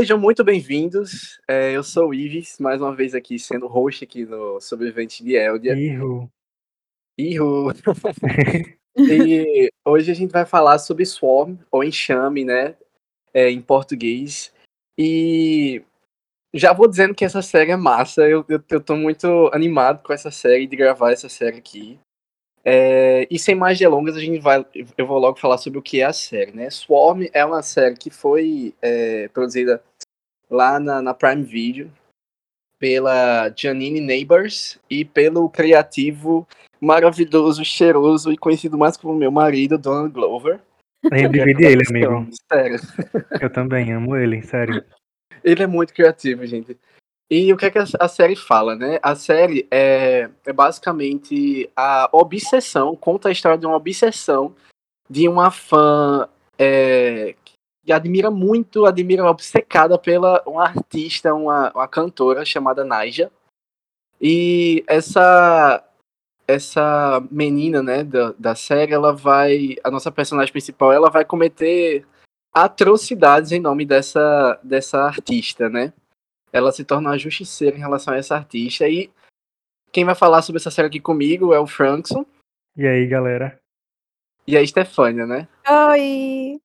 Sejam muito bem-vindos. É, eu sou o Ives, mais uma vez aqui sendo host aqui no Sobrevivente de Eldia. Ihu. Ihu. e hoje a gente vai falar sobre Swarm, ou Enxame, né? É, em português. E já vou dizendo que essa série é massa. Eu, eu, eu tô muito animado com essa série, de gravar essa série aqui. É, e sem mais delongas, a gente vai, eu vou logo falar sobre o que é a série, né? Swarm é uma série que foi é, produzida lá na, na, Prime Video pela Janine Neighbors e pelo criativo, maravilhoso, cheiroso e conhecido mais como meu marido, Donald Glover. Eu dividi ele, amigo. Sério. Eu também amo ele, sério. Ele é muito criativo, gente. E o que, é que a série fala, né? A série é, é basicamente a obsessão, conta a história de uma obsessão de uma fã é, que admira muito, admira obcecada pela uma artista, uma, uma cantora chamada Naija. E essa essa menina, né, da, da série, ela vai, a nossa personagem principal, ela vai cometer atrocidades em nome dessa dessa artista, né? Ela se torna uma justiceira em relação a essa artista. E quem vai falar sobre essa série aqui comigo é o Frankson. E aí, galera? E a Stefânia, né? Oi!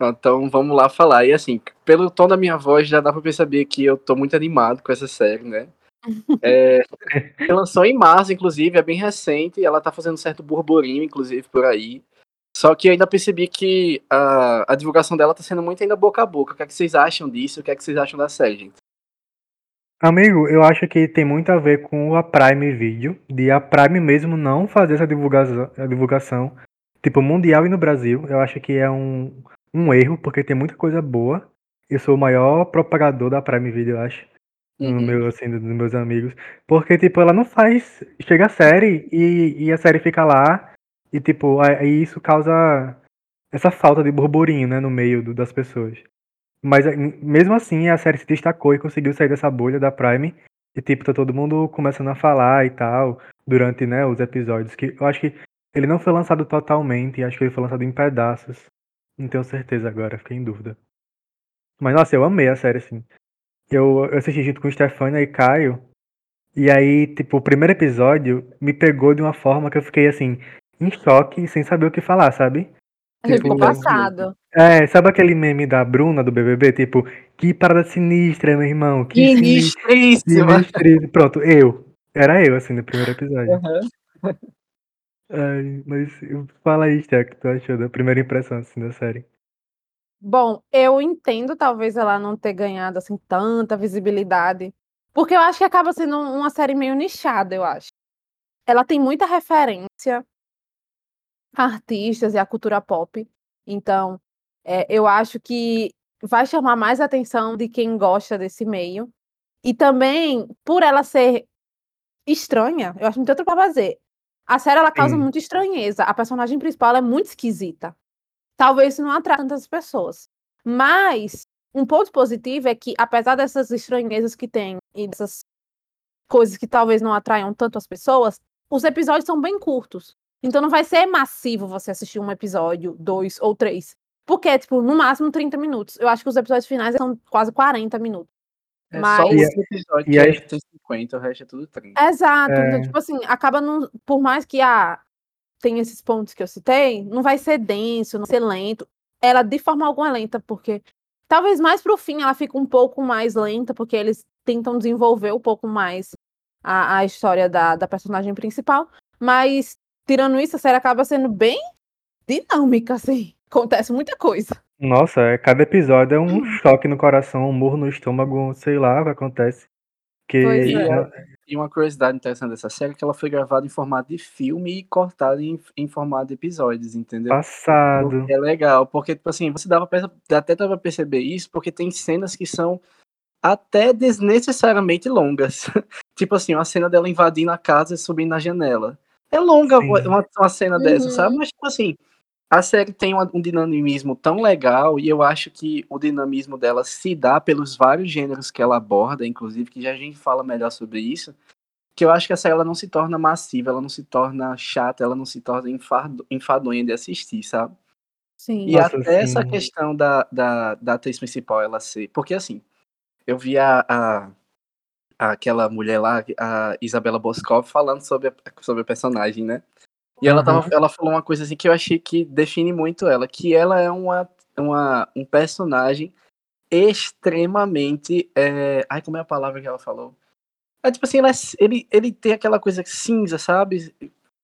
Então vamos lá falar. E assim, pelo tom da minha voz, já dá pra perceber que eu tô muito animado com essa série, né? É, lançou em março, inclusive, é bem recente, ela tá fazendo um certo burburinho, inclusive, por aí. Só que eu ainda percebi que a, a divulgação dela tá sendo muito ainda boca a boca. O que, é que vocês acham disso? O que é que vocês acham da série, gente? Amigo, eu acho que tem muito a ver com a Prime Video, de a Prime mesmo não fazer essa divulgação, divulgação tipo, mundial e no Brasil. Eu acho que é um, um erro, porque tem muita coisa boa. Eu sou o maior propagador da Prime Video, eu acho. Uhum. No meu, assim, dos meus amigos. Porque, tipo, ela não faz. Chega a série e, e a série fica lá. E, tipo, aí isso causa essa falta de burburinho, né, no meio do, das pessoas. Mas eh, mesmo assim, a série se destacou e conseguiu sair dessa bolha da Prime. E tipo, tá todo mundo começando a falar e tal, durante, né, os episódios. Que eu acho que ele não foi lançado totalmente, acho que ele foi lançado em pedaços. Não tenho certeza agora, fiquei em dúvida. Mas nossa, eu amei a série, assim. Eu, eu assisti junto com Stefania e Caio. E aí, tipo, o primeiro episódio me pegou de uma forma que eu fiquei assim, em choque, sem saber o que falar, sabe? Gente ficou passado. É, sabe aquele meme da Bruna do BBB? Tipo, que parada sinistra, meu irmão. Que Sinistríssima. Sinistríssima. Pronto, eu. Era eu, assim, no primeiro episódio. Uhum. Ai, mas fala aí, Sté, o que tu achou da primeira impressão, assim, da série? Bom, eu entendo talvez ela não ter ganhado, assim, tanta visibilidade. Porque eu acho que acaba sendo uma série meio nichada, eu acho. Ela tem muita referência artistas e a cultura pop. Então, é, eu acho que vai chamar mais atenção de quem gosta desse meio. E também, por ela ser estranha, eu acho muito outro pra fazer. A série ela causa Sim. muita estranheza. A personagem principal é muito esquisita. Talvez isso não atraia tantas pessoas. Mas um ponto positivo é que, apesar dessas estranhezas que tem e dessas coisas que talvez não atraiam tanto as pessoas, os episódios são bem curtos. Então não vai ser massivo você assistir um episódio, dois ou três. Porque é, tipo, no máximo 30 minutos. Eu acho que os episódios finais são quase 40 minutos. É Mas... só esse episódio e aí... tem 50, o resto é tudo 30. Exato. É... Então, tipo assim, acaba não. Por mais que ah, tem esses pontos que eu citei, não vai ser denso, não vai ser lento. Ela, de forma alguma, é lenta, porque talvez mais pro fim ela fica um pouco mais lenta, porque eles tentam desenvolver um pouco mais a, a história da, da personagem principal. Mas, tirando isso, a série acaba sendo bem dinâmica, assim. Acontece muita coisa. Nossa, é, cada episódio é um choque no coração, um murro no estômago, sei lá o que acontece. Que... E, é. e, uma curiosidade interessante dessa série é que ela foi gravada em formato de filme e cortada em, em formato de episódios, entendeu? Passado. É legal, porque, tipo assim, você dava pra, até dava pra perceber isso, porque tem cenas que são até desnecessariamente longas. tipo assim, uma cena dela invadindo a casa e subindo na janela. É longa uma, uma, cena uhum. dessa, sabe? Mas, tipo assim, a série tem um dinamismo tão legal e eu acho que o dinamismo dela se dá pelos vários gêneros que ela aborda, inclusive, que já a gente fala melhor sobre isso, que eu acho que a série ela não se torna massiva, ela não se torna chata, ela não se torna enfado, enfadonha de assistir, sabe? Sim. E Nossa, até essa sim. questão da, da, da atriz principal, ela ser. Porque assim, eu vi a, a- aquela mulher lá, a Isabela Boscov, falando sobre a, sobre a personagem, né? E ela, tava, Aham. ela falou uma coisa assim que eu achei que define muito ela, que ela é uma, uma, um personagem extremamente. é, Ai, como é a palavra que ela falou? É tipo assim, ela é- ele, ele tem aquela coisa cinza, sabe?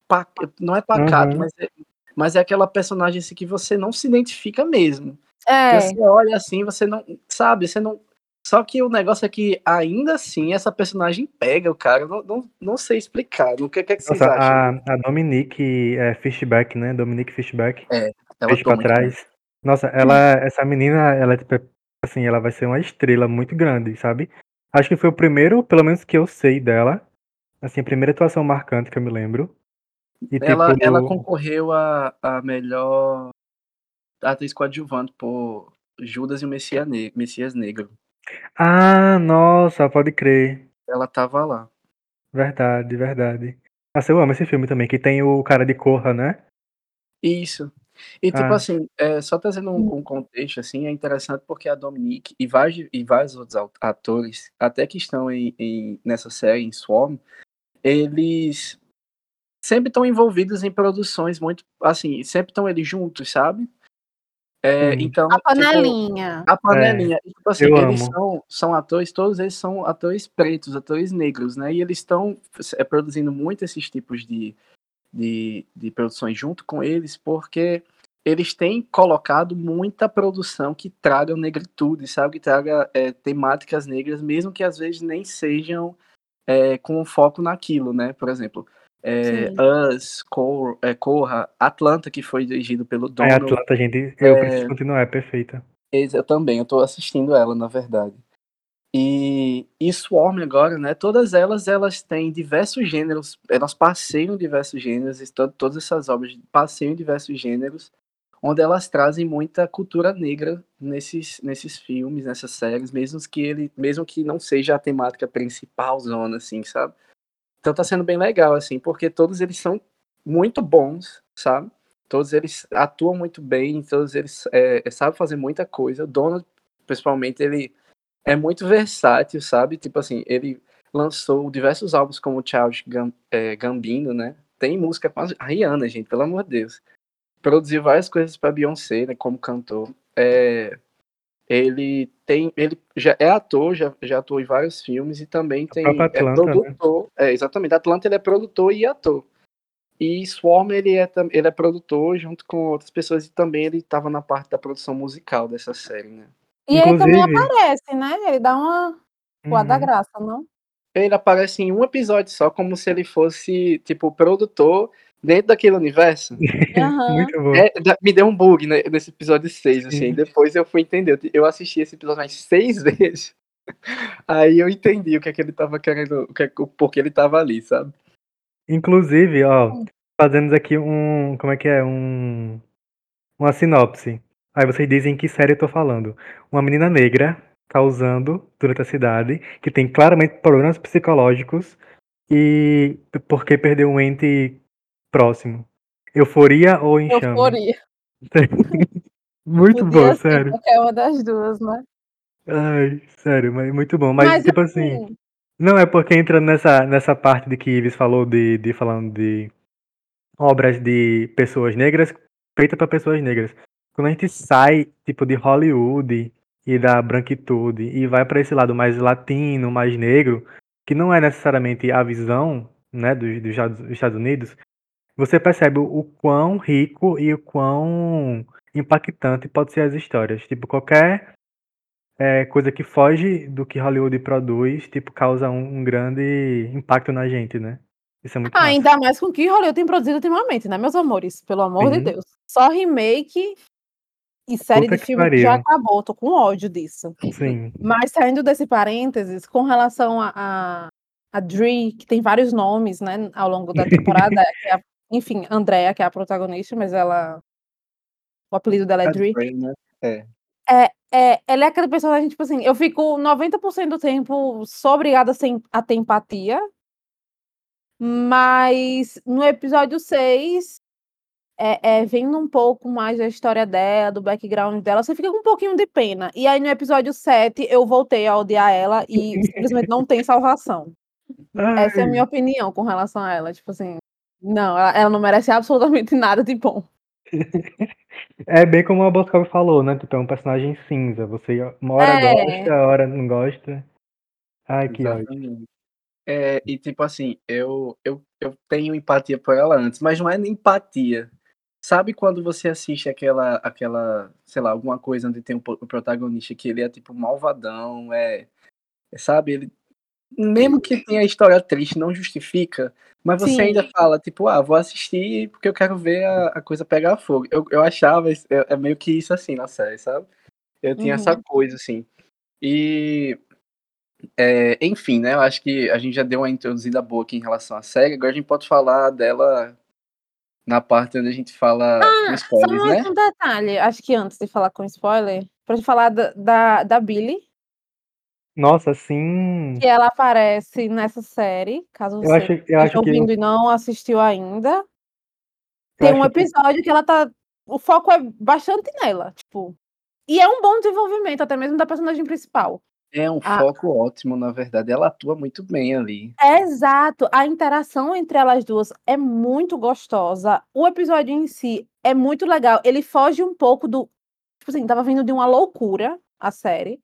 Pa- não é pacato, Uhum. mas é, mas é aquela personagem assim que você não se identifica mesmo. É, Você olha assim, você não. Sabe, você não. Só que o negócio é que ainda assim essa personagem pega o cara. Não, não, não sei explicar. O que, que, é que vocês Nossa, acham? a, a Dominique é, Fishback, né? Dominique Fishback. É, ela pra bem. trás. Nossa, ela, essa menina, ela é tipo, assim, ela vai ser uma estrela muito grande, sabe? Acho que foi o primeiro, pelo menos que eu sei dela. Assim, a primeira atuação marcante que eu me lembro. E Ela, tipo, ela concorreu a, a melhor atriz coadjuvante por Judas e o Messias Negro. Ah, nossa, pode crer. Ela tava lá. Verdade, verdade. Nossa, eu amo esse filme também, que tem o cara de Corra, né? Isso. E tipo Ah. assim, é, só trazendo um, um contexto, assim, é interessante porque a Dominique e vários, e vários outros au- atores, até que estão em, em- nessa série, em Swarm, eles sempre estão envolvidos em produções muito, assim, sempre estão eles juntos, sabe? É, Sim. então, a tipo, panelinha. a panelinha, e, tipo assim, eles amo. são, são atores, todos eles são atores pretos, atores negros, né? E eles estão é, produzindo muito esses tipos de, de, de produções junto com eles, porque eles têm colocado muita produção que traga negritude, sabe? Que traga é, temáticas negras, mesmo que às vezes nem sejam é, com foco naquilo, né? Por exemplo, é. Us, Cor, é, Corra, Atlanta, que foi dirigido pelo É Donald. Atlanta, gente. Eu preciso continuar, é perfeita. Eu também, eu tô assistindo ela, na verdade. E, e Swarm agora, né? Todas elas, elas têm diversos gêneros, elas passeiam em diversos gêneros, to- todas essas obras passeiam em diversos gêneros, onde elas trazem muita cultura negra nesses, nesses filmes, nessas séries, mesmo que ele, mesmo que não seja a temática principal zona, assim, sabe? Então tá sendo bem legal, assim, porque todos eles são muito bons, sabe? Todos eles atuam muito bem, todos eles é, sabem fazer muita coisa. O Donald, principalmente, ele é muito versátil, sabe? Tipo assim, ele lançou diversos álbuns como Charles é, Gambino, né? Tem música com a Rihanna, gente, pelo amor de Deus. Produziu várias coisas para Beyoncé, né, como cantor. É, ele tem, ele já é ator, já, já atuou em vários filmes e também tem é Atlanta, né? produtor. É, exatamente, Atlanta ele é produtor e ator. E Swarm ele é, ele é produtor junto com outras pessoas e também ele estava na parte da produção musical dessa série, né? E ele também Inclusive- aparece, né? Ele dá uma da Uhum. graça, não? Ele aparece em um episódio só, como se ele fosse, tipo, produtor dentro daquele universo. Bom. É, me deu um bug né, nesse episódio 6, assim. Sim. Depois eu fui entender. Eu- Eu assisti esse episódio mais seis vezes. Aí eu entendi o que é que ele tava querendo, o que é, o porquê ele tava ali, sabe? Inclusive, ó, fazendo aqui um. Como é que é? Um. Uma sinopse. Aí vocês dizem que série eu tô falando. Uma menina negra causando durante a cidade, que tem claramente problemas psicológicos e porque perdeu um ente próximo. Euforia ou enxame? Euforia. Muito Podia bom, sério. qualquer uma das duas, né? Ai, sério, mas muito bom. Mas, tipo assim. Não, é porque entra nessa, nessa parte de que Ives falou de, de falando de obras de pessoas negras feitas para pessoas negras. Quando a gente sai, tipo, de Hollywood e da branquitude e vai para esse lado mais latino, mais negro, que não é necessariamente a visão, né, dos, dos Estados Unidos, você percebe o, quão rico e o quão impactante pode ser as histórias. Tipo, qualquer é, coisa que foge do que Hollywood produz, tipo, causa um, um grande impacto na gente, né? Isso é muito Ah, massa. ainda mais com o que Hollywood tem produzido ultimamente, né, meus amores? Pelo amor de. Deus. Só remake e série Puta de filme que já acabou. Tô com ódio disso. Sim. Mas saindo desse parênteses, com relação a, a, a Dre, que tem vários nomes, né, ao longo da temporada, que é a- enfim, Andrea, que é a protagonista, mas ela. O apelido dela é Dre. Brain, né? É. É, ela é aquela personagem, tipo assim, eu fico 90% do tempo sou obrigada a, a ter empatia, mas no episódio 6, é, é, vendo um pouco mais da história dela, do background dela, você fica com um pouquinho de pena. E aí no episódio 7 eu voltei a odiar ela e simplesmente não tem salvação. Ai. Essa é a minha opinião com relação a ela. Tipo assim, não, ela, ela não merece absolutamente nada de bom. É bem como a Boscov falou, né? Tipo, é um personagem cinza. Você uma hora é. gosta, a hora não gosta. Ai, que Exatamente. ódio. É, e tipo assim, eu, eu, eu tenho empatia por ela antes, mas não é empatia. Sabe quando você assiste aquela, aquela, sei lá, alguma coisa onde tem um, o protagonista que ele é tipo malvadão, é, é sabe, ele mesmo que tenha história triste, não justifica, mas você Sim. ainda fala, tipo, ah, vou assistir porque eu quero ver a, a coisa pegar fogo. Eu, eu achava, é, é, meio que isso assim na série, sabe? Eu tinha uhum. essa coisa, assim. E é, enfim, né? Eu acho que a gente já deu uma introduzida boa aqui em relação à série. Agora a gente pode falar dela na parte onde a gente fala ah, com spoilers, só né? um detalhe, acho que antes de falar com spoiler, pra gente falar da, da, da Billy. Nossa, sim. Que ela aparece nessa série, caso você eu acho, eu acho ouvindo que... e não assistiu ainda. Tem um episódio que... que ela tá. O foco é bastante nela, tipo. E é um bom desenvolvimento, até mesmo da personagem principal. É um a... foco ótimo, na verdade. Ela atua muito bem ali. Exato. A interação entre elas duas é muito gostosa. O episódio em si é muito legal. Ele foge um pouco do. Tipo assim, tava vindo de uma loucura a série.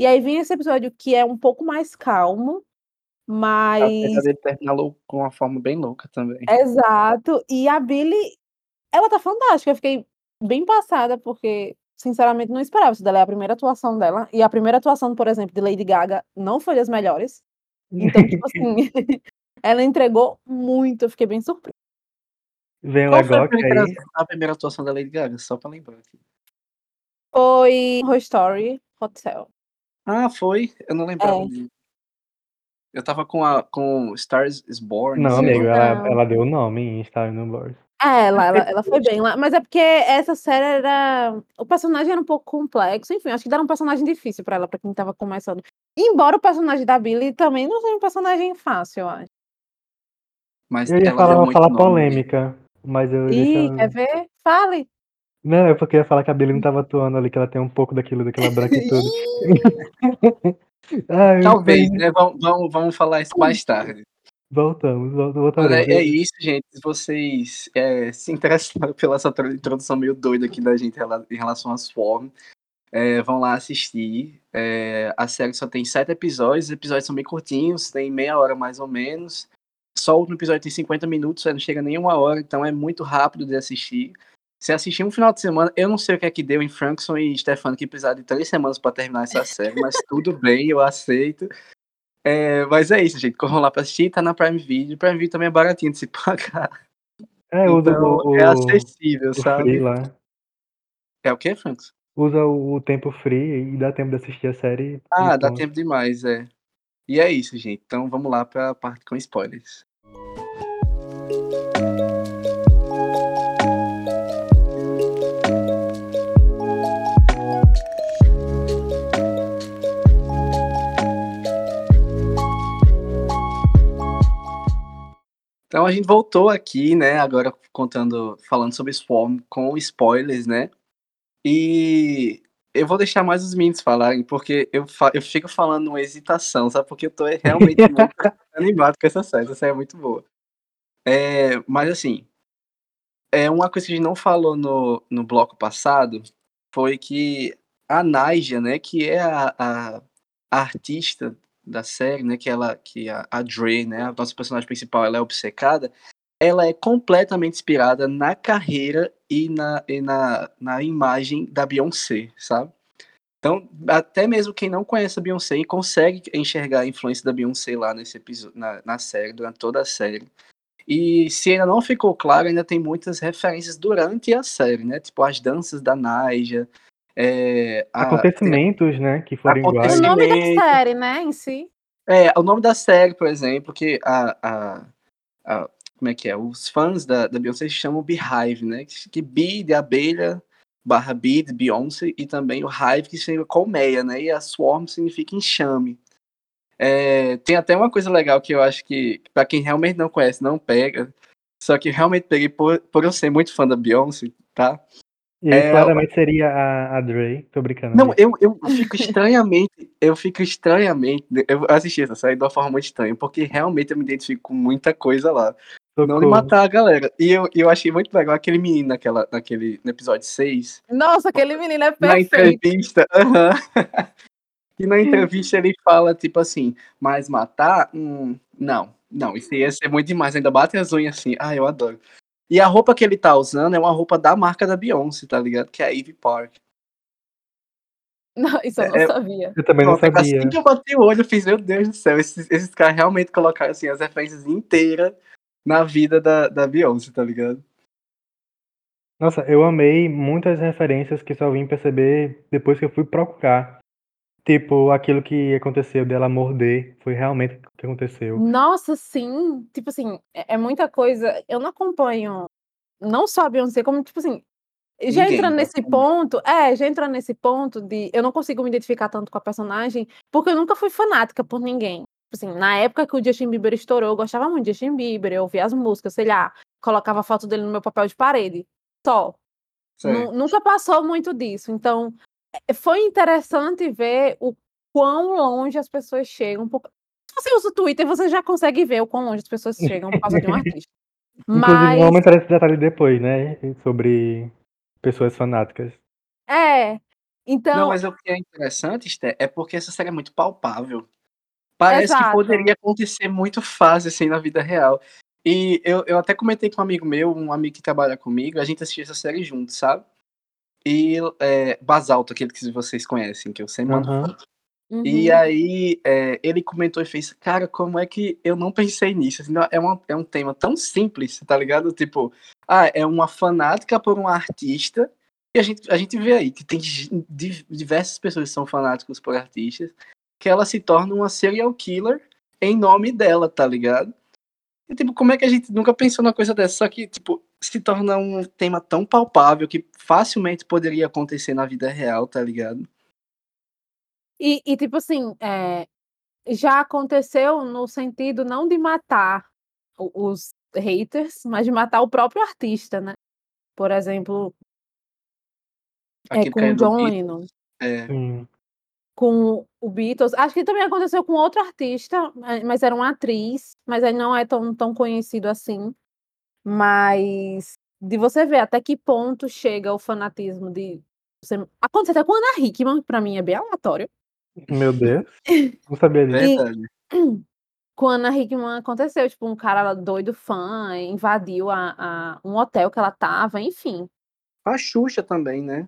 E aí vem esse episódio que é um pouco mais calmo, mas. Apesar dele terminar com uma forma bem louca também. Exato. E a Billy, ela tá fantástica. Eu fiquei bem passada, porque sinceramente, não esperava isso dela. É a primeira atuação dela. E a primeira atuação, por exemplo, de Lady Gaga não foi das melhores. Então, tipo assim, ela entregou muito. Eu fiquei bem surpresa. Vem o Qual a primeira, aí. a primeira atuação da Lady Gaga? Só pra lembrar aqui. Foi Horror Story Hotel. Ah, foi? Eu não lembrava. É. Eu tava com a com Stars is Born. Não, amigo, ela, ela deu o nome em Stars is Born. É, ela, ela, ela foi bem lá. Mas é porque essa série era. O personagem era um pouco complexo. Enfim, acho que era um personagem difícil pra ela, pra quem tava começando. Embora o personagem da Billy também não seja um personagem fácil, eu acho. Mas eu ia falar uma fala polêmica, mas eu. Ih, deixa... quer ver? Fale! Não, eu porque ia falar que a Billy não tava atuando ali, que ela tem um pouco daquilo, daquela branquitude. Ai, Talvez, né? Vamos, vamos, vamos falar isso mais tarde. Voltamos, voltamos. É, é isso, gente. Se vocês é, se interessaram pela essa introdução meio doida aqui da gente em relação às formas, é, vão lá assistir. É, a série só tem sete episódios, os episódios são bem curtinhos, tem meia hora mais ou menos. Só o último episódio tem 50 minutos, não chega nem uma hora, então é muito rápido de assistir. Se assistir um final de semana, eu não sei o que é que deu em Frankson e Stefano que precisaram de três semanas para terminar essa série, mas tudo bem, eu aceito. É, mas é isso, gente. Corram lá pra assistir, tá na Prime Video. Prime Video também é baratinho de se pagar. É, usa então, o, é acessível, sabe? Free lá. É o que, Franks? Usa o tempo free e dá tempo de assistir a série. Ah, dá tempo demais, é. E é isso, gente. Então vamos lá pra parte com spoilers. Então a gente voltou aqui, né? Agora contando, falando sobre Swarm com spoilers, né? E eu vou deixar mais os meninos falarem, porque eu, fa eu fico falando uma hesitação, sabe? Porque eu tô realmente muito animado com essa série. Essa série é muito boa. É, mas assim, é uma coisa que a gente não falou no, no bloco passado foi que a Naija, né, que é a, a, a artista da série, né, que ela, que a, a Dre, né, a nossa personagem principal, ela é obcecada, ela é completamente inspirada na carreira e na, e na, na imagem da Beyoncé, sabe? Então, até mesmo quem não conhece a Beyoncé consegue enxergar a influência da Beyoncé lá nesse episódio, na, na série, durante toda a série. E se ainda não ficou claro, ainda tem muitas referências durante a série, né? Tipo as danças da Naija, é, Acontecimentos, a, né, que foram iguais. O nome da série, né, em si. É, o nome da série, por exemplo, que a, a, a como é que é? Os fãs da, da Beyoncé chamam Beehive, né? Que, que Bee de abelha, barra Bee de Beyoncé, e também o Hive, que significa colmeia, né? E a Swarm significa enxame. É, tem até uma coisa legal que eu acho que, para quem realmente não conhece, não pega, Só que realmente peguei por, por eu ser muito fã da Beyoncé, tá? E aí, É, claramente seria a, a Dre. Tô brincando. Não, amigo. eu, eu fico estranhamente, eu fico estranhamente, eu assisti essa série de uma forma muito estranha, porque realmente eu me identifico com muita coisa lá. Não de Socorro. matar a galera. E eu, eu achei muito legal aquele menino naquela, naquele, no episódio 6, Nossa, aquele menino é na perfeito. entrevista. aham. e na entrevista ele fala, tipo assim, mas matar? Hum, não, não, isso ia ser muito demais. Ainda bate as unhas assim. Ah, eu adoro. E a roupa que ele tá usando é uma roupa da marca da Beyoncé, tá ligado? Que é a Ivy Park. Não, isso eu não É- sabia. Eu também não Pronto, sabia. Assim que eu bati o olho, eu fiz, meu Deus do céu, esses, esses caras realmente colocaram assim, as referências inteiras na vida da, da Beyoncé, tá ligado? Nossa, eu amei muitas referências que só vim perceber depois que eu fui procurar. Tipo, aquilo que aconteceu dela morder foi realmente o que aconteceu. Nossa, sim. Tipo assim, é, é muita coisa. Eu não acompanho não só a Beyoncé, como, tipo assim, já Ninguém, entrando nesse ponto, é, já entrando nesse ponto de eu não consigo me identificar tanto com a personagem, porque eu nunca fui fanática por ninguém. Tipo assim, na época que o Justin Bieber estourou, eu gostava muito de Justin Bieber, eu ouvia as músicas, sei lá, colocava a foto dele no meu papel de parede. Só. Nunca passou muito disso. Então, foi interessante ver o quão longe as pessoas chegam. Por... Se você usa o Twitter, você já consegue ver o quão longe as pessoas chegam por causa de um artista. Inclusive, Mas, vamos entrar nesse detalhe depois, né? Sobre pessoas fanáticas. é. Não, Então, mas o que é interessante, Sté, é porque essa série é muito palpável. Parece que Exato. poderia acontecer muito fácil, assim, na vida real. E eu, eu até comentei com um amigo meu, um amigo que trabalha comigo, a gente assistiu essa série junto, sabe? E é, Basalto, aquele que vocês conhecem, que eu sempre mando foto. uhum. E aí é, ele comentou e fez, cara, como é que eu não pensei nisso? Assim, é, uma, é um tema tão simples, tá ligado? Tipo, ah, é uma fanática por um artista, e a gente, a gente vê aí que tem diversas pessoas que são fanáticas por artistas, que ela se torna uma serial killer em nome dela, tá ligado? E, tipo, como é que a gente nunca pensou numa coisa dessa? Só que, tipo, se torna um tema tão palpável que facilmente poderia acontecer na vida real, tá ligado? E, e, tipo assim, é, já aconteceu no sentido não de matar os haters, mas de matar o próprio artista, né? Por exemplo, é, Aquele com John Lennon. é, Sim. Com o Beatles. Acho que também aconteceu com outro artista, ma- mas era uma atriz, mas ele não é tão, tão conhecido assim. Mas de você ver até que ponto chega o fanatismo de. Você... Aconteceu até com a Ana Hickman, que pra mim é bem aleatório. Meu Deus. Não sabia disso. verdade. Com a Ana Hickman aconteceu, tipo, um cara doido fã invadiu a, a- um hotel que ela tava, enfim. A Xuxa também, né?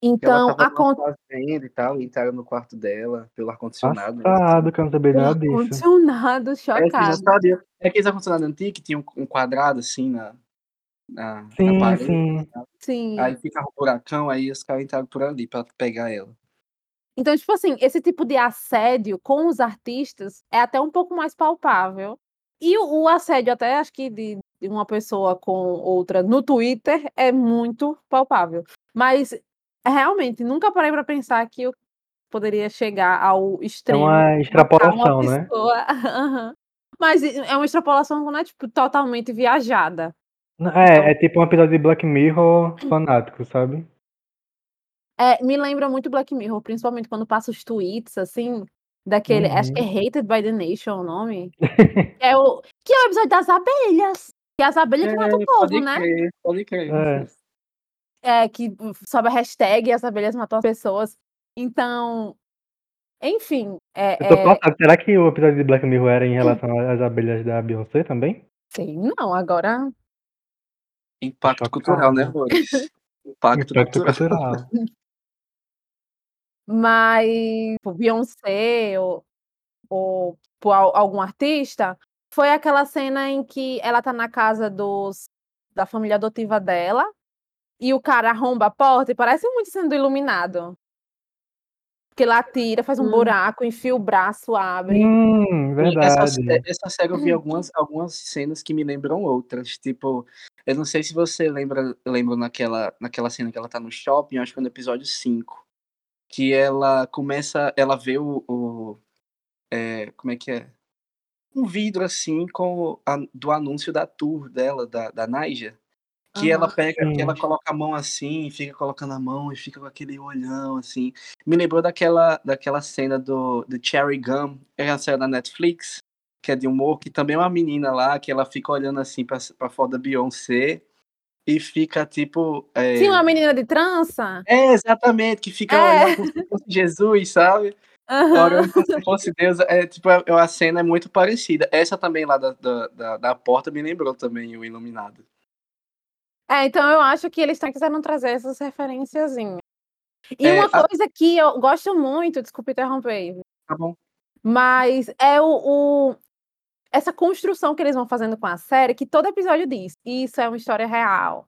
Então, ela tava fazenda e tal, e entraram no quarto dela, pelo ar-condicionado. né? Passado, que eu não sabia nada disso. condicionado, É, chocado. É aqueles ar-condicionado antigo que tinha um, quadrado assim na, na, na Sim, parede. sim. Sim. Aí ficava um buracão, aí os caras entraram por ali pra pegar ela. Então, tipo assim, esse tipo de assédio com os artistas é até um pouco mais palpável. E o, o assédio, até acho que de, de uma pessoa com outra no Twitter é muito palpável. Mas realmente, nunca parei para pensar que eu poderia chegar ao É extremo. uma matar extrapolação, uma né? Aham. Mas é uma extrapolação não é tipo, totalmente viajada. Não, Então É, é tipo um episódio de Black Mirror fanático, sabe? É, me lembra muito Black Mirror, principalmente quando passa os tweets, assim, daquele. Acho que é Uhum. Hated by the Nation o nome. Que é o, que é o episódio das abelhas. Que é as abelhas que matam o povo, né? crer, pode crer. É. É, que sobe a hashtag as abelhas matam as pessoas. Então, enfim, é, Eu tô é, passado. Será que o episódio de Black Mirror era em relação às abelhas da Beyoncé também? sei não, agora. Impacto cultural, né? Impacto, Impacto cultural. cultural. Mas tipo, Beyoncé ou, ou por al- algum artista, foi aquela cena em que ela tá na casa dos, da família adotiva dela e o cara arromba a porta e parece muito sendo iluminado. Porque lá tira, faz um Hum. buraco, enfia o braço, abre. Hum, Sim, essa, verdade. essa série eu vi algumas, algumas cenas que me lembram outras. Tipo, eu não sei se você lembra, lembra naquela, naquela cena que ela tá no shopping, acho que é no episódio 5. Que ela começa, ela vê o. o- é, como é que é? um vidro assim com a, do anúncio da tour dela, da, da Naija. Que ela Aham. pega, que Sim. ela coloca a mão assim, fica colocando a mão e fica com aquele olhão assim. Me lembrou daquela, daquela cena do, do Cherry Gum, é a cena da Netflix, que é de humor, que também é uma menina lá, que ela fica olhando assim pra, pra foto da Beyoncé e fica tipo. É, Sim, uma menina de trança. é exatamente, que fica É. olhando como se fosse Jesus, sabe? Aham. Orando como se fosse Deus. É, tipo, é, a cena é muito parecida. Essa também lá da, da, da, da porta me lembrou também o Iluminado. É, então eu acho que eles estão querendo trazer essas referenciazinhas. E É, uma a- coisa que eu gosto muito, desculpa interromper, Tá bom? mas é o, o- essa construção que eles vão fazendo com a série, que todo episódio diz, isso é uma história real.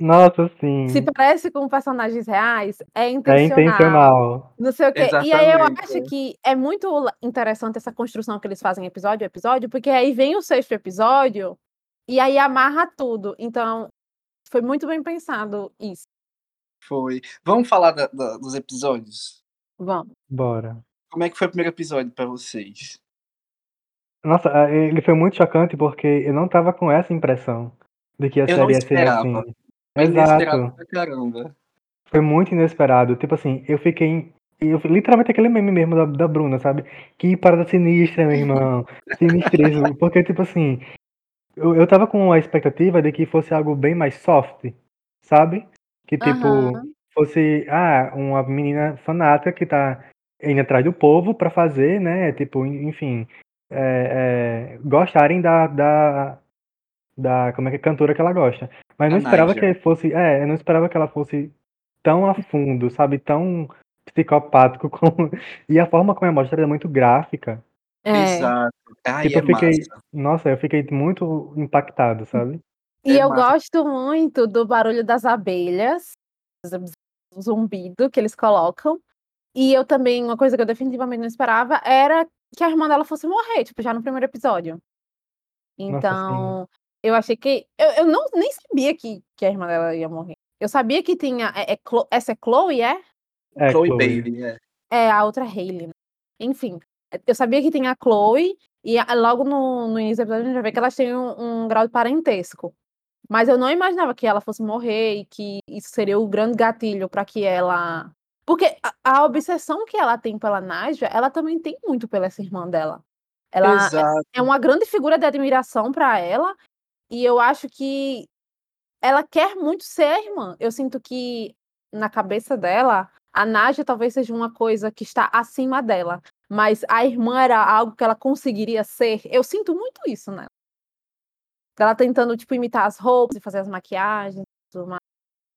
Nossa, sim. Se parece com personagens reais, é É intencional. intencional. Não sei o quê. E aí eu Exatamente, acho é. que é muito interessante essa construção que eles fazem episódio a episódio, porque aí vem o sexto episódio e aí amarra tudo. Então, foi muito bem pensado isso. Foi. Vamos falar da- da- dos episódios? Vamos. Bora. Como é que foi o primeiro episódio pra vocês? Nossa, ele foi muito chocante porque eu não tava com essa impressão de que a Eu série ia ser assim. Foi inesperado Exato. pra caramba. Foi muito inesperado. Tipo assim, eu fiquei. Eu, literalmente aquele meme mesmo da, da Bruna, sabe? Que parada sinistra, meu irmão. Sinistríssimo. Porque, tipo assim, eu, eu tava com a expectativa de que fosse algo bem mais soft, sabe? Que tipo, Aham. fosse, ah, uma menina fanática que tá indo atrás do povo pra fazer, né? Tipo, en- enfim, é, é, gostarem da, da, da, como é que é, cantora que ela gosta. Mas não A esperava que fosse, é, eu não esperava que ela fosse tão a fundo, sabe? Tão psicopático como... E a forma como é mostrada é muito gráfica. É. Exato. Ai, Tipo, é eu fiquei, massa. nossa, eu fiquei muito impactado, sabe? E É eu massa. gosto muito do barulho das abelhas, o zumbido que eles colocam. E eu também, uma coisa que eu definitivamente não esperava era que a irmã dela fosse morrer, tipo, já no primeiro episódio. Nossa, sim. Então, eu achei que. Eu, eu não, nem sabia que, que a irmã dela ia morrer. Eu sabia que tinha. É, é Chlo- essa é Chloe, é? É, Chloe Chloe. Bailey, é. É, a outra é Hailey. né? Enfim, eu sabia que tinha a Chloe, e logo no, no início do episódio a gente já vê que elas têm um, um grau de parentesco. Mas eu não imaginava que ela fosse morrer e que isso seria o grande gatilho para que ela. Porque a, a obsessão que ela tem pela Naja, ela também tem muito pela essa irmã dela. Ela Exato. é uma grande figura de admiração para ela, e eu acho que ela quer muito ser a irmã. Eu sinto que na cabeça dela, a Naja talvez seja uma coisa que está acima dela, mas a irmã era algo que ela conseguiria ser. Eu sinto muito isso nela. Ela tentando tipo imitar as roupas e fazer as maquiagens, e tudo mais.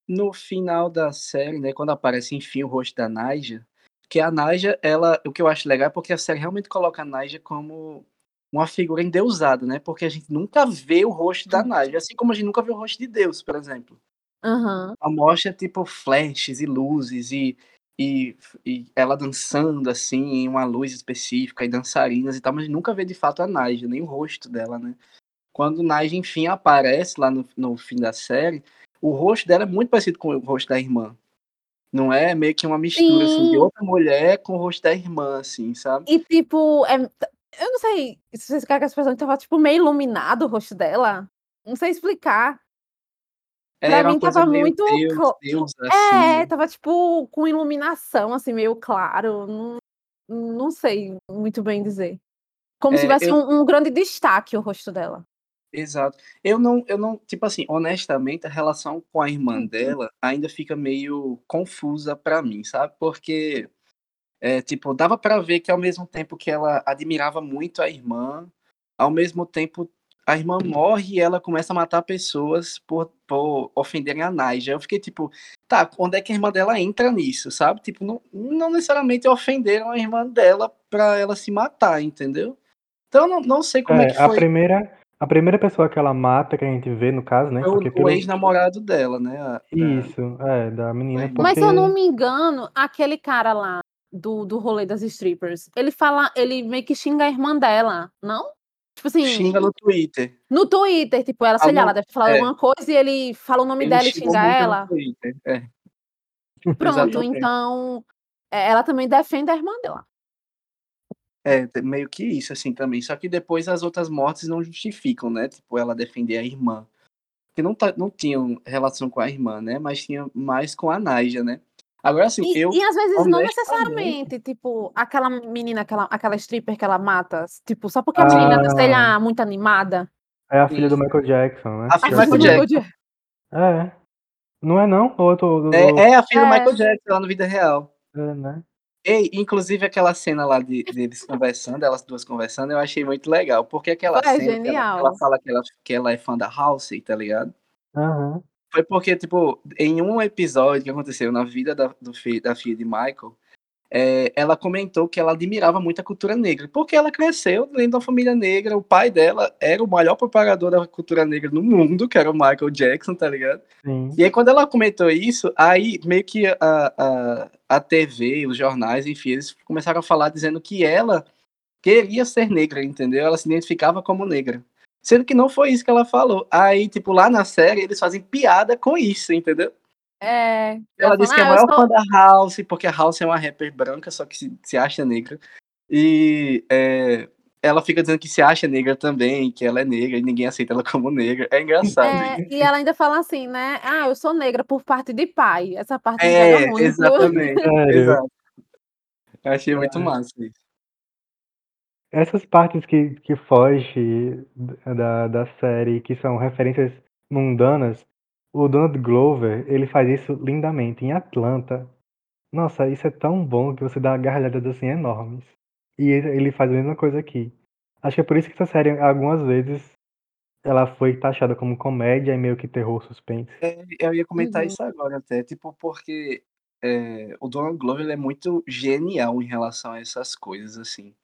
No final da série, né, quando aparece enfim o rosto da Naija, que a Naija, ela, o que eu acho legal é porque a série realmente coloca a Naija como uma figura endeusada, né? Porque a gente nunca vê o rosto da Naija, assim como a gente nunca vê o rosto de Deus, por exemplo. Aham. A mostra tipo flashes e luzes e, e, e ela dançando assim em uma luz específica e dançarinas e tal, mas nunca vê de fato a Naija, nem o rosto dela, né? Quando Naija enfim aparece lá no, no fim da série, o rosto dela é muito parecido com o rosto da irmã. Não é meio que uma mistura assim, de outra mulher com o rosto da irmã, assim, sabe? E tipo, é- eu não sei se vocês querem que as pessoas tava tipo meio iluminado o rosto dela. Não sei explicar. Pra Era mim tava meio muito Deus, Deus assim. É, tava tipo com iluminação, assim, meio claro. Não, não sei muito bem dizer. Como se É, tivesse eu- um, um grande destaque o rosto dela. Exato. Eu não, eu não, tipo assim, honestamente, a relação com a irmã dela ainda fica meio confusa pra mim, sabe? Porque, é, tipo, dava pra ver que ao mesmo tempo que ela admirava muito a irmã, ao mesmo tempo a irmã morre e ela começa a matar pessoas por, por ofenderem a Naija. Eu fiquei tipo, tá, onde é que a irmã dela entra nisso, sabe? Tipo, não, não necessariamente ofenderam a irmã dela pra ela se matar, entendeu? Então eu não, não sei como é, É, que a foi. primeira, a primeira pessoa que ela mata, que a gente vê no caso, né? Foi Porque o, o pelo. ex-namorado dela, né? a- da- Isso, é, da menina, irmã. Mas se eu não porque. me engano, aquele cara lá do, do rolê das strippers, ele fala, ele meio que xinga a irmã dela, não? Tipo assim, Xinga no Twitter. no Twitter, tipo, ela, sei lá, ela deve falar é. alguma coisa e ele fala o nome Ele dela e xinga ela. no Twitter. É. Pronto, Exatamente. então é, ela também defende a irmã dela. É, meio que isso, assim, também. Só que depois as outras mortes não justificam, né? Tipo, ela defender a irmã. Que não, tá, não tinham relação com a irmã, né? Mas tinha mais com a Naija, né? Agora, assim, E, eu. e às vezes não necessariamente, tipo, aquela menina, aquela, aquela stripper que ela mata, tipo, só porque a menina, Ah. sei lá, muito animada. É a filha Sim. do Michael Jackson, né? A filha do é Michael Jackson. É. Não é não? Ou eu tô... É, é a filha É. do Michael Jackson lá no vida real. é, né? Ei, inclusive aquela cena lá de, deles conversando, elas duas conversando, eu achei muito legal. Porque aquela Foi cena que ela, genial. ela fala que ela, que ela é fã da Halsey, tá ligado? Aham. Foi porque, tipo, em um episódio que aconteceu na vida da, do da filha de Michael, é, ela comentou que ela admirava muito a cultura negra, porque ela cresceu dentro de uma família negra, o pai dela era o maior propagador da cultura negra no mundo, que era o Michael Jackson, tá ligado? Sim. E aí, quando ela comentou isso, aí meio que a, a, a TV, os jornais, enfim, eles começaram a falar dizendo que ela queria ser negra, entendeu? Ela se identificava como negra. Sendo que não foi isso que ela falou. Aí, tipo, lá na série, eles fazem piada com isso, entendeu? É. Ela disse que é "Ah, eu maior sou- fã da House, porque a House é uma rapper branca, só que se, se acha negra. E é, ela fica dizendo que se acha negra também, que ela é negra e ninguém aceita ela como negra. É engraçado. É, e ela ainda fala assim, né? Ah, eu sou negra por parte de pai. Essa parte É, muito. exatamente. Exato. Eu achei muito massa isso. Essas partes que, que fogem da, da série, que são referências mundanas, o Donald Glover, ele faz isso lindamente. Em Atlanta, nossa, isso é tão bom que você dá gargalhadas assim enormes. E ele ele faz a mesma coisa aqui. Acho que é por isso que essa série, algumas vezes, ela foi taxada como comédia e meio que terror suspense. É, eu ia comentar Uhum. isso agora até, tipo, porque é, o Donald Glover ele é muito genial em relação a essas coisas, assim.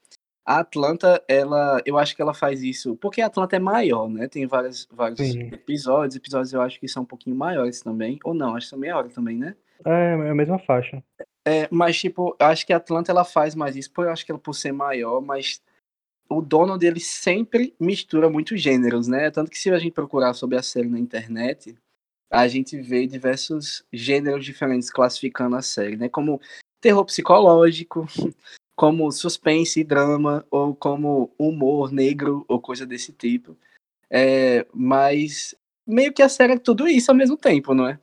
A Atlanta, ela, eu acho que ela faz isso, porque a Atlanta é maior, né? Tem vários, vários Sim. episódios, episódios eu acho que são um pouquinho maiores também, ou não, acho que são meia hora também, né? É, é a mesma faixa. É, mas, tipo, eu acho que a Atlanta ela faz mais isso, por eu acho que ela por ser maior, mas o Donald ele sempre mistura muitos gêneros, né? Tanto que se a gente procurar sobre a série na internet, a gente vê diversos gêneros diferentes classificando a série, né? Como terror psicológico, como suspense e drama, ou como humor negro, ou coisa desse tipo. É, mas meio que a série é tudo isso ao mesmo tempo, não é?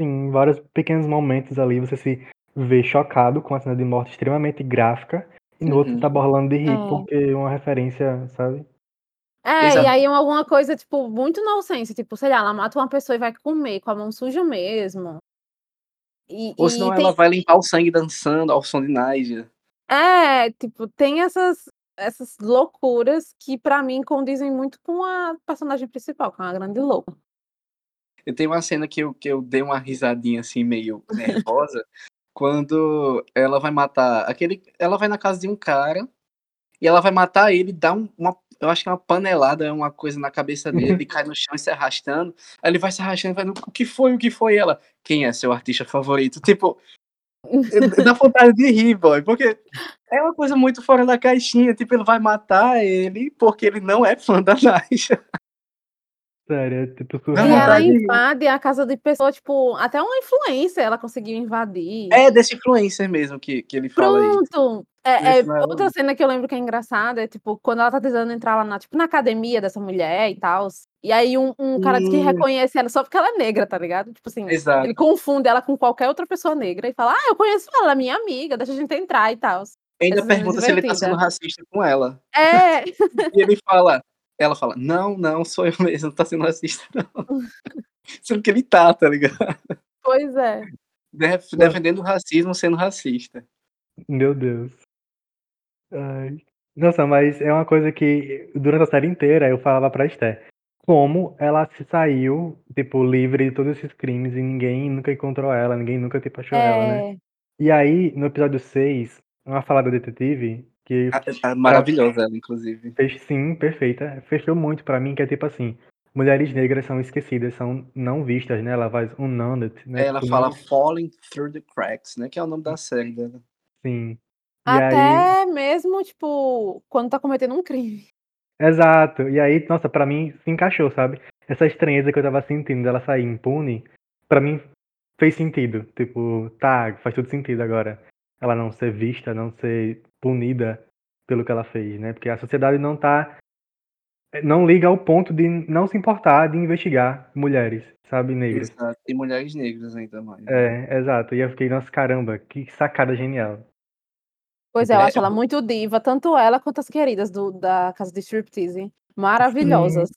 Sim, em vários pequenos momentos ali você se vê chocado com a cena de morte extremamente gráfica, e no outro Uhum. tá borlando de rir, É. porque é uma referência, sabe? É, Exato. e aí é alguma coisa, tipo, muito nonsense. Tipo, sei lá, ela mata uma pessoa e vai comer com a mão suja mesmo. E, Ou senão tem- ela vai limpar o sangue dançando ao som de Naija. É, tipo, tem essas, essas loucuras que pra mim condizem muito com a personagem principal, que é uma grande louca. Eu tenho uma cena que eu, que eu dei uma risadinha assim, meio nervosa, quando ela vai matar aquele. Ela vai na casa de um cara e ela vai matar ele, dá um- uma. Eu acho que é uma panelada, é uma coisa na cabeça dele, ele cai no chão e se arrastando. Aí ele vai se arrastando e vai, o que foi? O que foi ela? Quem é seu artista favorito? Tipo, dá vontade de rir, boy, porque é uma coisa muito fora da caixinha. Tipo, ele vai matar ele porque ele não é fã da Naija. Sério, é tipo E ela invade a casa de pessoa, tipo, até uma influência ela conseguiu invadir. É desse influencer mesmo que, que ele fala aí. Pronto! É, é, outra cena que eu lembro que é engraçada é, tipo, quando ela tá tentando entrar lá na, tipo, na academia dessa mulher e tal. E aí um, um cara diz que Hum. reconhece ela só porque ela é negra, tá ligado? Tipo assim, Exato. ele confunde ela com qualquer outra pessoa negra e fala, ah, eu conheço ela, ela é minha amiga, deixa a gente entrar e tal. Ainda Essa é pergunta se ele tá sendo racista com ela. É, E ele fala, ela fala, não, não, sou eu mesmo, não tá sendo racista, não. Sendo que ele tá, tá ligado? pois é. Def- Defendendo o racismo sendo racista. Meu Deus. Ai. Nossa, mas é uma coisa que durante a série inteira eu falava pra Esther. Como ela se saiu, tipo, livre de todos esses crimes e ninguém nunca encontrou ela, ninguém nunca, tipo, achou ela, né? É, E aí, no episódio 6, uma fala da detetive, que A- a- Maravilhosa ela, inclusive. fez sim, perfeita, fechou muito pra mim, que é tipo assim, mulheres negras são esquecidas, são não vistas, né? Ela faz um né? Ela Tipo, fala não- Falling Through the Cracks, né? Que é o nome da série dela. Sim. Até aí, mesmo, tipo, quando tá cometendo um crime. exato. E aí, nossa, pra mim se encaixou, sabe? Essa estranheza que eu tava sentindo dela sair impune, pra mim fez sentido. Tipo, tá, faz todo sentido agora. Ela não ser vista, não ser punida pelo que ela fez, né? Porque a sociedade não tá não liga ao ponto de não se importar de investigar mulheres, sabe, negras. Exato. E mulheres negras ainda mais. É, exato. E eu fiquei, nossa, caramba, que sacada genial. Pois é, eu É, acho ela muito diva, tanto ela quanto as queridas do, da casa de striptease. Maravilhosas.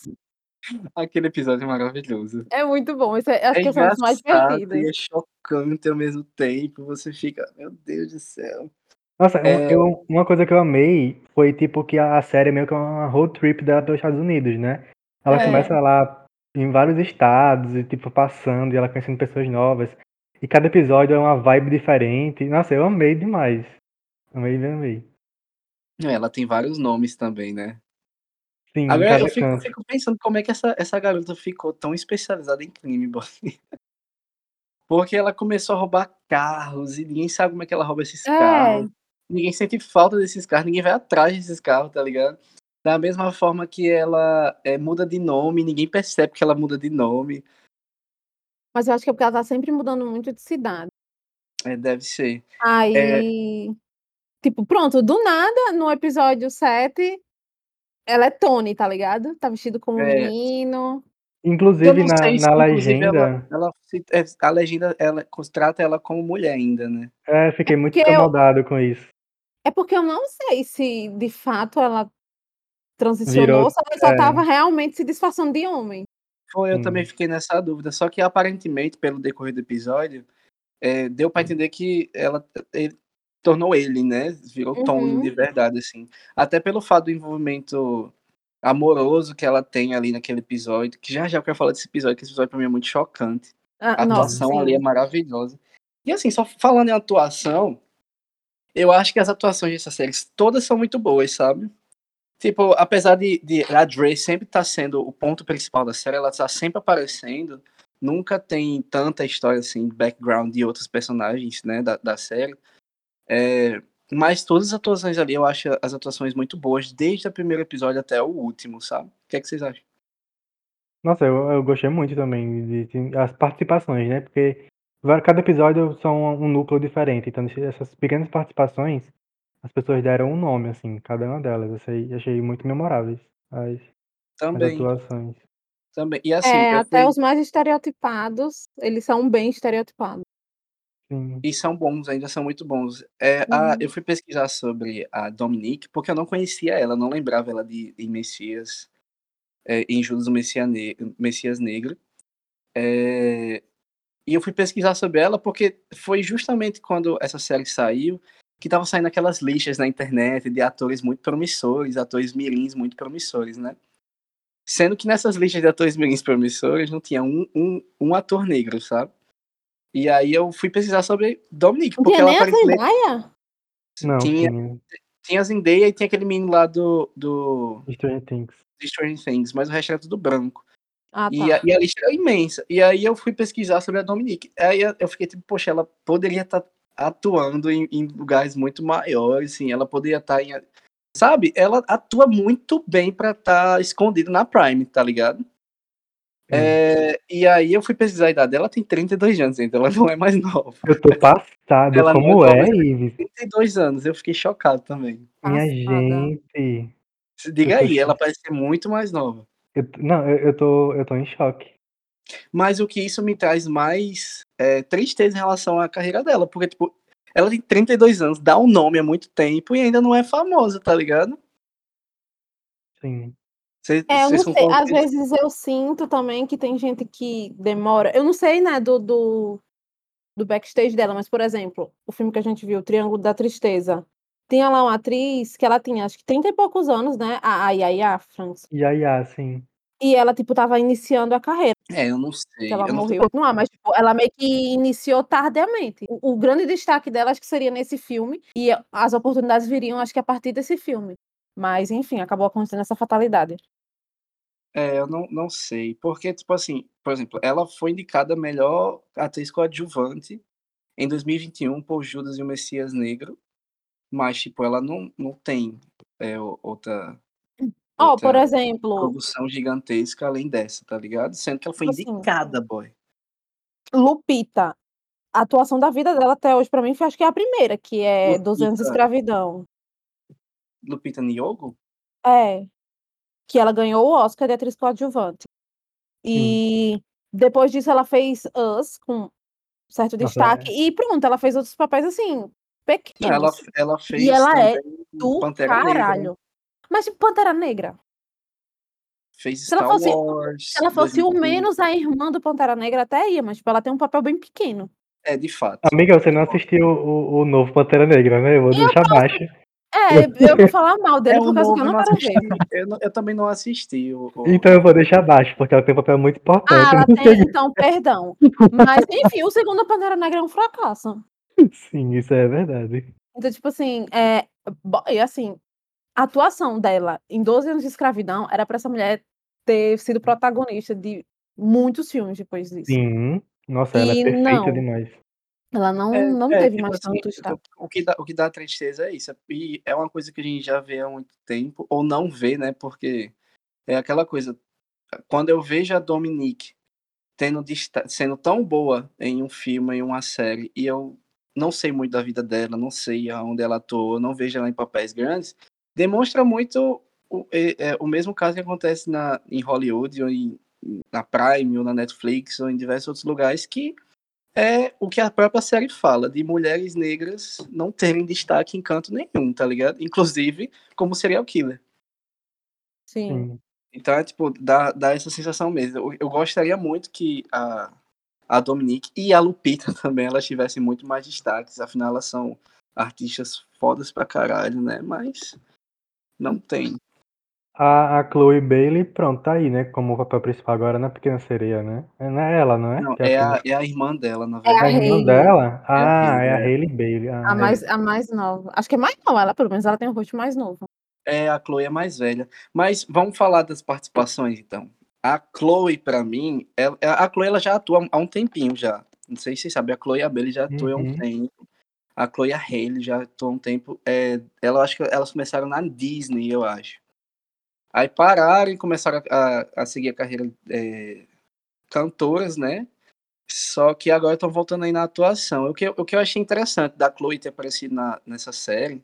Aquele episódio é maravilhoso. É muito bom. Esse é, acho É que são os mais e é chocante ao mesmo tempo. Você fica, meu Deus do céu. Nossa, É. eu- uma coisa que eu amei foi tipo que a série é meio que uma road trip dela pelos Estados Unidos, né? Ela É. começa lá em vários estados e tipo passando e ela conhecendo pessoas novas. E cada episódio é uma vibe diferente. Nossa, eu amei demais. Amei, amei. É, Ela tem vários nomes também, né? Sim, Agora eu fico, eu fico pensando como é que essa, essa garota ficou tão especializada em crime, Bolinha. Porque ela começou a roubar carros e ninguém sabe como é que ela rouba esses É. carros. Ninguém sente falta desses carros, ninguém vai atrás desses carros, tá ligado? Da mesma forma que ela é, muda de nome, ninguém percebe que ela muda de nome. Mas eu acho que é porque ela tá sempre mudando muito de cidade. É, deve ser. Aí. Tipo, pronto, do nada, no episódio 7, ela é Tony, tá ligado? Tá vestido como um É. menino. Eu Inclusive na, se, na inclusive, ela, legenda, ela se- é, a legenda ela trata ela como mulher ainda, né? é, fiquei muito porque eu- incomodado com isso. É porque eu não sei se de fato ela transicionou Virou- ou se ela só é. tava realmente se disfarçando de homem. Foi, eu Sim. também fiquei nessa dúvida. Só que aparentemente, pelo decorrer do episódio, é, deu pra entender que ela ele, tornou ele, né? Virou Tony Uhum. de verdade, assim. Até pelo fato do envolvimento amoroso que ela tem ali naquele episódio, que já já eu quero falar desse episódio, que esse episódio pra mim é muito chocante. Ah, A atuação ali é maravilhosa. E assim, só falando em atuação, eu acho que as atuações dessas séries todas são muito boas, sabe? Tipo, apesar de, de a Dre sempre estar sendo o ponto principal da série, ela tá sempre aparecendo, nunca tem tanta história assim, background de outros personagens, né, da, da série. É, mas todas as atuações ali, eu acho as atuações muito boas, desde o primeiro episódio até o último, sabe? O que é que vocês acham? Nossa, eu, eu gostei muito também de, de- as participações, né? Porque cada episódio são um núcleo diferente. Então, essas pequenas participações, as pessoas deram um nome, assim, cada uma delas. Achei, achei muito memoráveis as, as Também, atuações. também. E assim, É, eu até fui- os mais estereotipados, eles são bem estereotipados. Sim. E são bons, ainda são muito bons. É, a- Uhum. eu fui pesquisar sobre a Dominique, porque eu não conhecia ela, não lembrava ela de, em Messias, é, em Judas o Messia Ne- Messias Negro. É, e eu fui pesquisar sobre ela porque foi justamente quando essa série saiu que estavam saindo aquelas listas na internet de atores muito promissores, atores mirins muito promissores, né? Sendo que nessas listas de atores mirins promissores não tinha um, um, um ator negro, sabe? E aí eu fui pesquisar sobre Dominique, Não porque tinha ela nem a aparentemente Zendaya? Não, tinha, tinha. tinha a Zendaya e tinha aquele menino lá do, do, Stranger Things. Stranger Things, mas o resto era tudo branco. Ah, tá. E, a, e a lista era imensa. E aí eu fui pesquisar sobre a Dominique. Aí eu fiquei tipo, poxa, ela poderia estar atuando em, em lugares muito maiores, assim, ela poderia estar em. Sabe, ela atua muito bem pra estar escondida na Prime, tá ligado? É, e aí eu fui pesquisar a idade dela, ela tem 32 anos, então ela não é mais nova. Eu tô passado. Ela não Como é é, nova, Ives? 32 anos, eu fiquei chocado também. Minha Passada. gente. Diga Eu aí, ela parece ser muito mais nova. Eu não, eu, eu, tô, eu tô em choque. Mas o que isso me traz mais é, tristeza em relação à carreira dela, porque, tipo, ela tem 32 anos, dá um nome há muito tempo e ainda não é famosa, tá ligado? Sim. Cês- É, eu não sei. Às vezes eu sinto também que tem gente que demora. Eu não sei, né, do, do, do backstage dela, mas, por exemplo, o filme que a gente viu, Triângulo da Tristeza. Tinha lá uma atriz que ela tinha, acho que 30 e poucos anos, né? A a Yaya Franks. Ah, sim. E ela, tipo, tava iniciando a carreira, É, eu não sei. ela Eu não morreu. Não, mas tipo, ela meio que iniciou tardiamente. O, o grande destaque dela, acho que seria nesse filme. E as oportunidades viriam, acho que a partir desse filme. Mas, enfim, acabou acontecendo essa fatalidade. É, eu não, não sei. Porque, tipo assim, por exemplo, ela foi indicada melhor atriz coadjuvante em 2021 por Judas e o Messias Negro. Mas, tipo, ela não, não tem é, outra, Ó, por exemplo, produção gigantesca além dessa, tá ligado? Sendo que ela foi Tipo assim, indicada, boy. Lupita. A atuação da vida dela até hoje, pra mim, foi acho que é a primeira, que é 12 anos de Lupita. escravidão. Lupita Nyong'o? É. Que ela ganhou o Oscar de atriz coadjuvante. E depois disso ela fez Us com certo Nossa, destaque e pronto, ela fez outros papéis assim, Não, pequenos. ela, ela fez ela é do Pantera Negra, caralho. Mas tipo, Pantera Negra. fez Se ela Star fosse- Wars. Se ela fosse o 2015. menos a irmã do Pantera Negra, até ia, mas tipo, ela tem um papel bem pequeno. É, de fato. Amiga, você não assistiu o, o novo Pantera Negra, né? Eu vou deixar baixo. É, eu vou falar mal dele É, por causa que eu não quero assisti. ver. Eu, eu também não assisti. O, o- Então eu vou deixar baixo, porque ela tem um papel muito importante. Ah, ela tem, então, perdão. Mas, enfim, o segundo Pantera Negra é um fracasso. Sim, isso é verdade. Então, tipo assim, é, e assim, a atuação dela em 12 anos de escravidão era pra essa mulher ter sido protagonista de muitos filmes depois disso. Sim. Nossa, ela é perfeita não. demais. Ela não, É, não é, teve tipo mais assim, tanto destaque. o, que dá, o que dá tristeza é isso. E é uma coisa que a gente já vê há muito tempo, ou não vê, né? Porque é aquela coisa. Quando eu vejo a Dominique tendo desta- sendo tão boa em um filme, em uma série, e eu não sei muito da vida dela, não sei aonde ela atua, não vejo ela em papéis grandes, demonstra muito o, é, é, o mesmo caso que acontece na, em Hollywood, ou em, na Prime, ou na Netflix, ou em diversos outros lugares, que é o que a própria série fala, de mulheres negras não terem destaque em canto nenhum, tá ligado? Inclusive como serial killer. Sim. Então, é, tipo, dá, dá essa sensação mesmo. Eu, eu gostaria muito que a, a Dominique e a Lupita também, elas tivessem muito mais destaques. Afinal, elas são artistas fodas pra caralho, né? Mas não tem. A, a Chloe Bailey, pronto, tá aí, né? Como o papel principal agora na Pequena Sereia, né? É, não é ela, não é? Não, é a, a, é a irmã dela, na É a verdade. irmã Hailey. dela? Ah, é a é. Hailey Bailey. Ah, A é. mais, a mais nova. Acho que é mais nova, ela, pelo menos ela tem um rosto mais novo. É, a Chloe é mais velha. Mas vamos falar das participações, então. A Chloe, pra mim, ela- a Chloe ela já atua há um tempinho já. Não sei se vocês sabem, a Chloe e a Bailey já atuam há um Uhum. tempo. A Chloe e a Hailey já atuam há um tempo. É, ela, acho que elas começaram na Disney, eu acho. Aí pararam e começaram a, a seguir a carreira é, cantoras, né? Só que agora estão voltando aí na atuação. O que, eu- o que eu achei interessante da Chloe ter aparecido na, nessa série,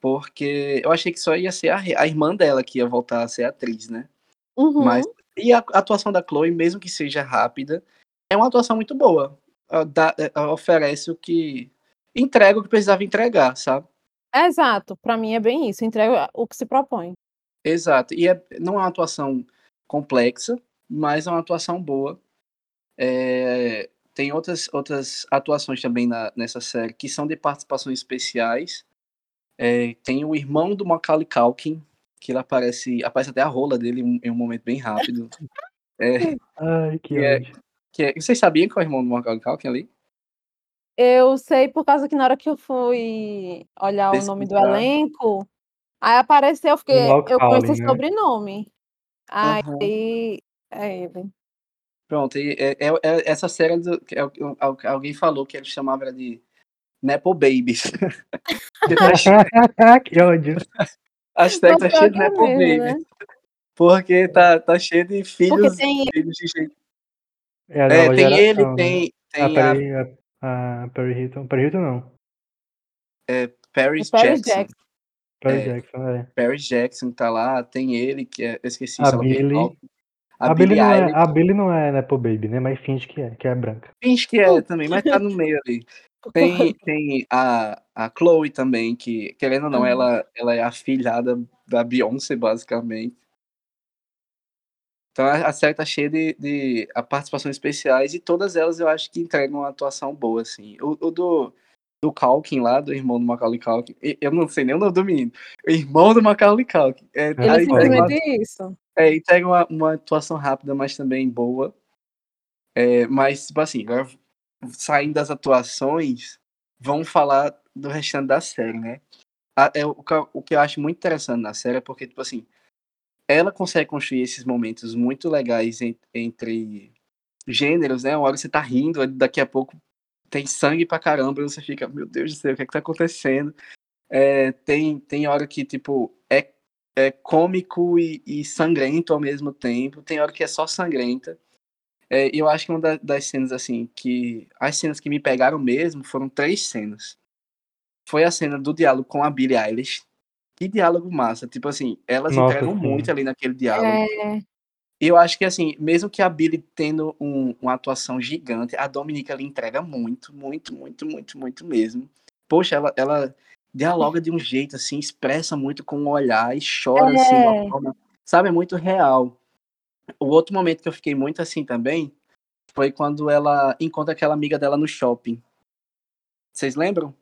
porque eu achei que só ia ser a, a irmã dela que ia voltar a ser atriz, né? Uhum. Mas e a atuação da Chloe, mesmo que seja rápida, é uma atuação muito boa. Ela oferece o que entrega o que precisava entregar, sabe? Exato, pra mim é bem isso, entrega o que se propõe. Exato. E é, não é uma atuação complexa, mas é uma atuação boa. É, tem outras, outras atuações também na- nessa série que são de participações especiais. É, tem o irmão do Macaulay Culkin, que ele aparece, aparece até a rola dele em um- em um momento bem rápido. É, Ai, que Que é- que é- vocês sabiam que é o irmão do Macaulay Culkin ali? Eu sei por causa que na hora que eu fui olhar o nome do elenco, aí apareceu, eu fiquei, Macaulay, eu conheço né? sobrenome. Aí é ele. Pronto, e é, é- é- essa série do, é al- alguém falou que ele chamava ela de Nepo Babies. Porque cheio- que ódio. a hashtag tá cheia de é Nepo mesmo, Babies. né? Porque tá, tá cheio de Porque filhos, tem filhos de gente. É É, tem ele, geração, né? tem, tem a peraí, a, a Perry Hilton. Perry Hilton não. Paris o Perry Jackson. Jackson. Perry É. Jackson, é. Paris Jackson tá lá, tem ele, que é, eu esqueci A se tem Billy. A, A, Billy Billie não é, a Billy não é Nepo Baby, né? Mas finge que é, que é branca. Finge que é também, mas tá no meio ali. Tem, tem a, a Chloe também, que, querendo ou não, Uhum. ela, ela é a filhada da Beyoncé, basicamente. Então a, a série tá cheia de, de a participações especiais e todas elas eu acho que entregam uma atuação boa, assim. O, o do, do Culkin lá, do irmão do Macaulay Culkin, e- eu não sei nem o nome do menino. O irmão do Macaulay Culkin. É, Ele aí entrega uma, simplesmente isso. é, entrega uma, uma atuação rápida, mas também boa. É, mas, tipo assim, agora saindo das atuações, vamos falar do restante da série, né? A- é, o, que eu- o que eu acho muito interessante na série é porque, tipo assim, ela consegue construir esses momentos muito legais en- entre gêneros, né? Uma hora você tá rindo, daqui a pouco tem sangue pra caramba, e você fica, meu Deus do céu, o que é que tá acontecendo? É, tem, tem hora que, tipo, é, é cômico e, e sangrento ao mesmo tempo, tem hora que é só sangrenta. É, eu acho que uma da- das cenas, assim, que. As cenas que me pegaram mesmo foram três cenas. Foi a cena do diálogo com a Billie Eilish, Que diálogo massa. Tipo assim, elas Nossa, entregam sim. muito ali naquele diálogo. É, eu acho que, assim, mesmo que a Billy tendo um- uma atuação gigante, a Dominique ela entrega muito, muito, muito, muito, muito mesmo. Poxa, ela, ela dialoga de um jeito, assim, expressa muito com o olhar e chora, assim, de uma É. forma, sabe, é muito real. O outro momento que eu fiquei muito assim também foi quando ela encontra aquela amiga dela no shopping. Vocês lembram?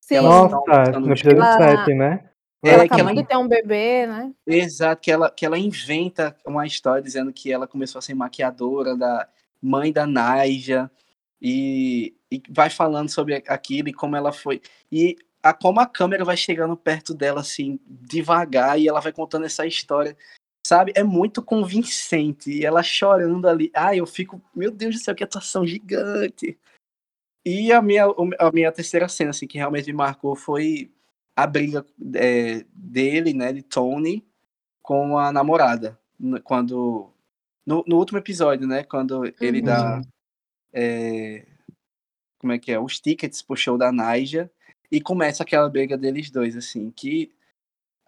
sim, Elas Nossa, no episódio Ela- 7, né? Ela É, acabou ela- de ter um bebê, né? Exato, que ela, que ela inventa uma história dizendo que ela começou a ser maquiadora da mãe da Naija e, e vai falando sobre aquilo e como ela foi. E a, como a câmera vai chegando perto dela assim, devagar, e ela vai contando essa história. Sabe, é muito convincente. E ela chorando ali. Ah, eu fico, meu Deus do céu, que atuação gigante. E a minha, a minha terceira cena, assim, que realmente me marcou foi a briga é, dele, né, de Tony, com a namorada. Quando. No, no último episódio, né? Quando ele Uhum. dá. é, como é que é? Os tickets pro show da Naija. E começa aquela briga deles dois, assim, que.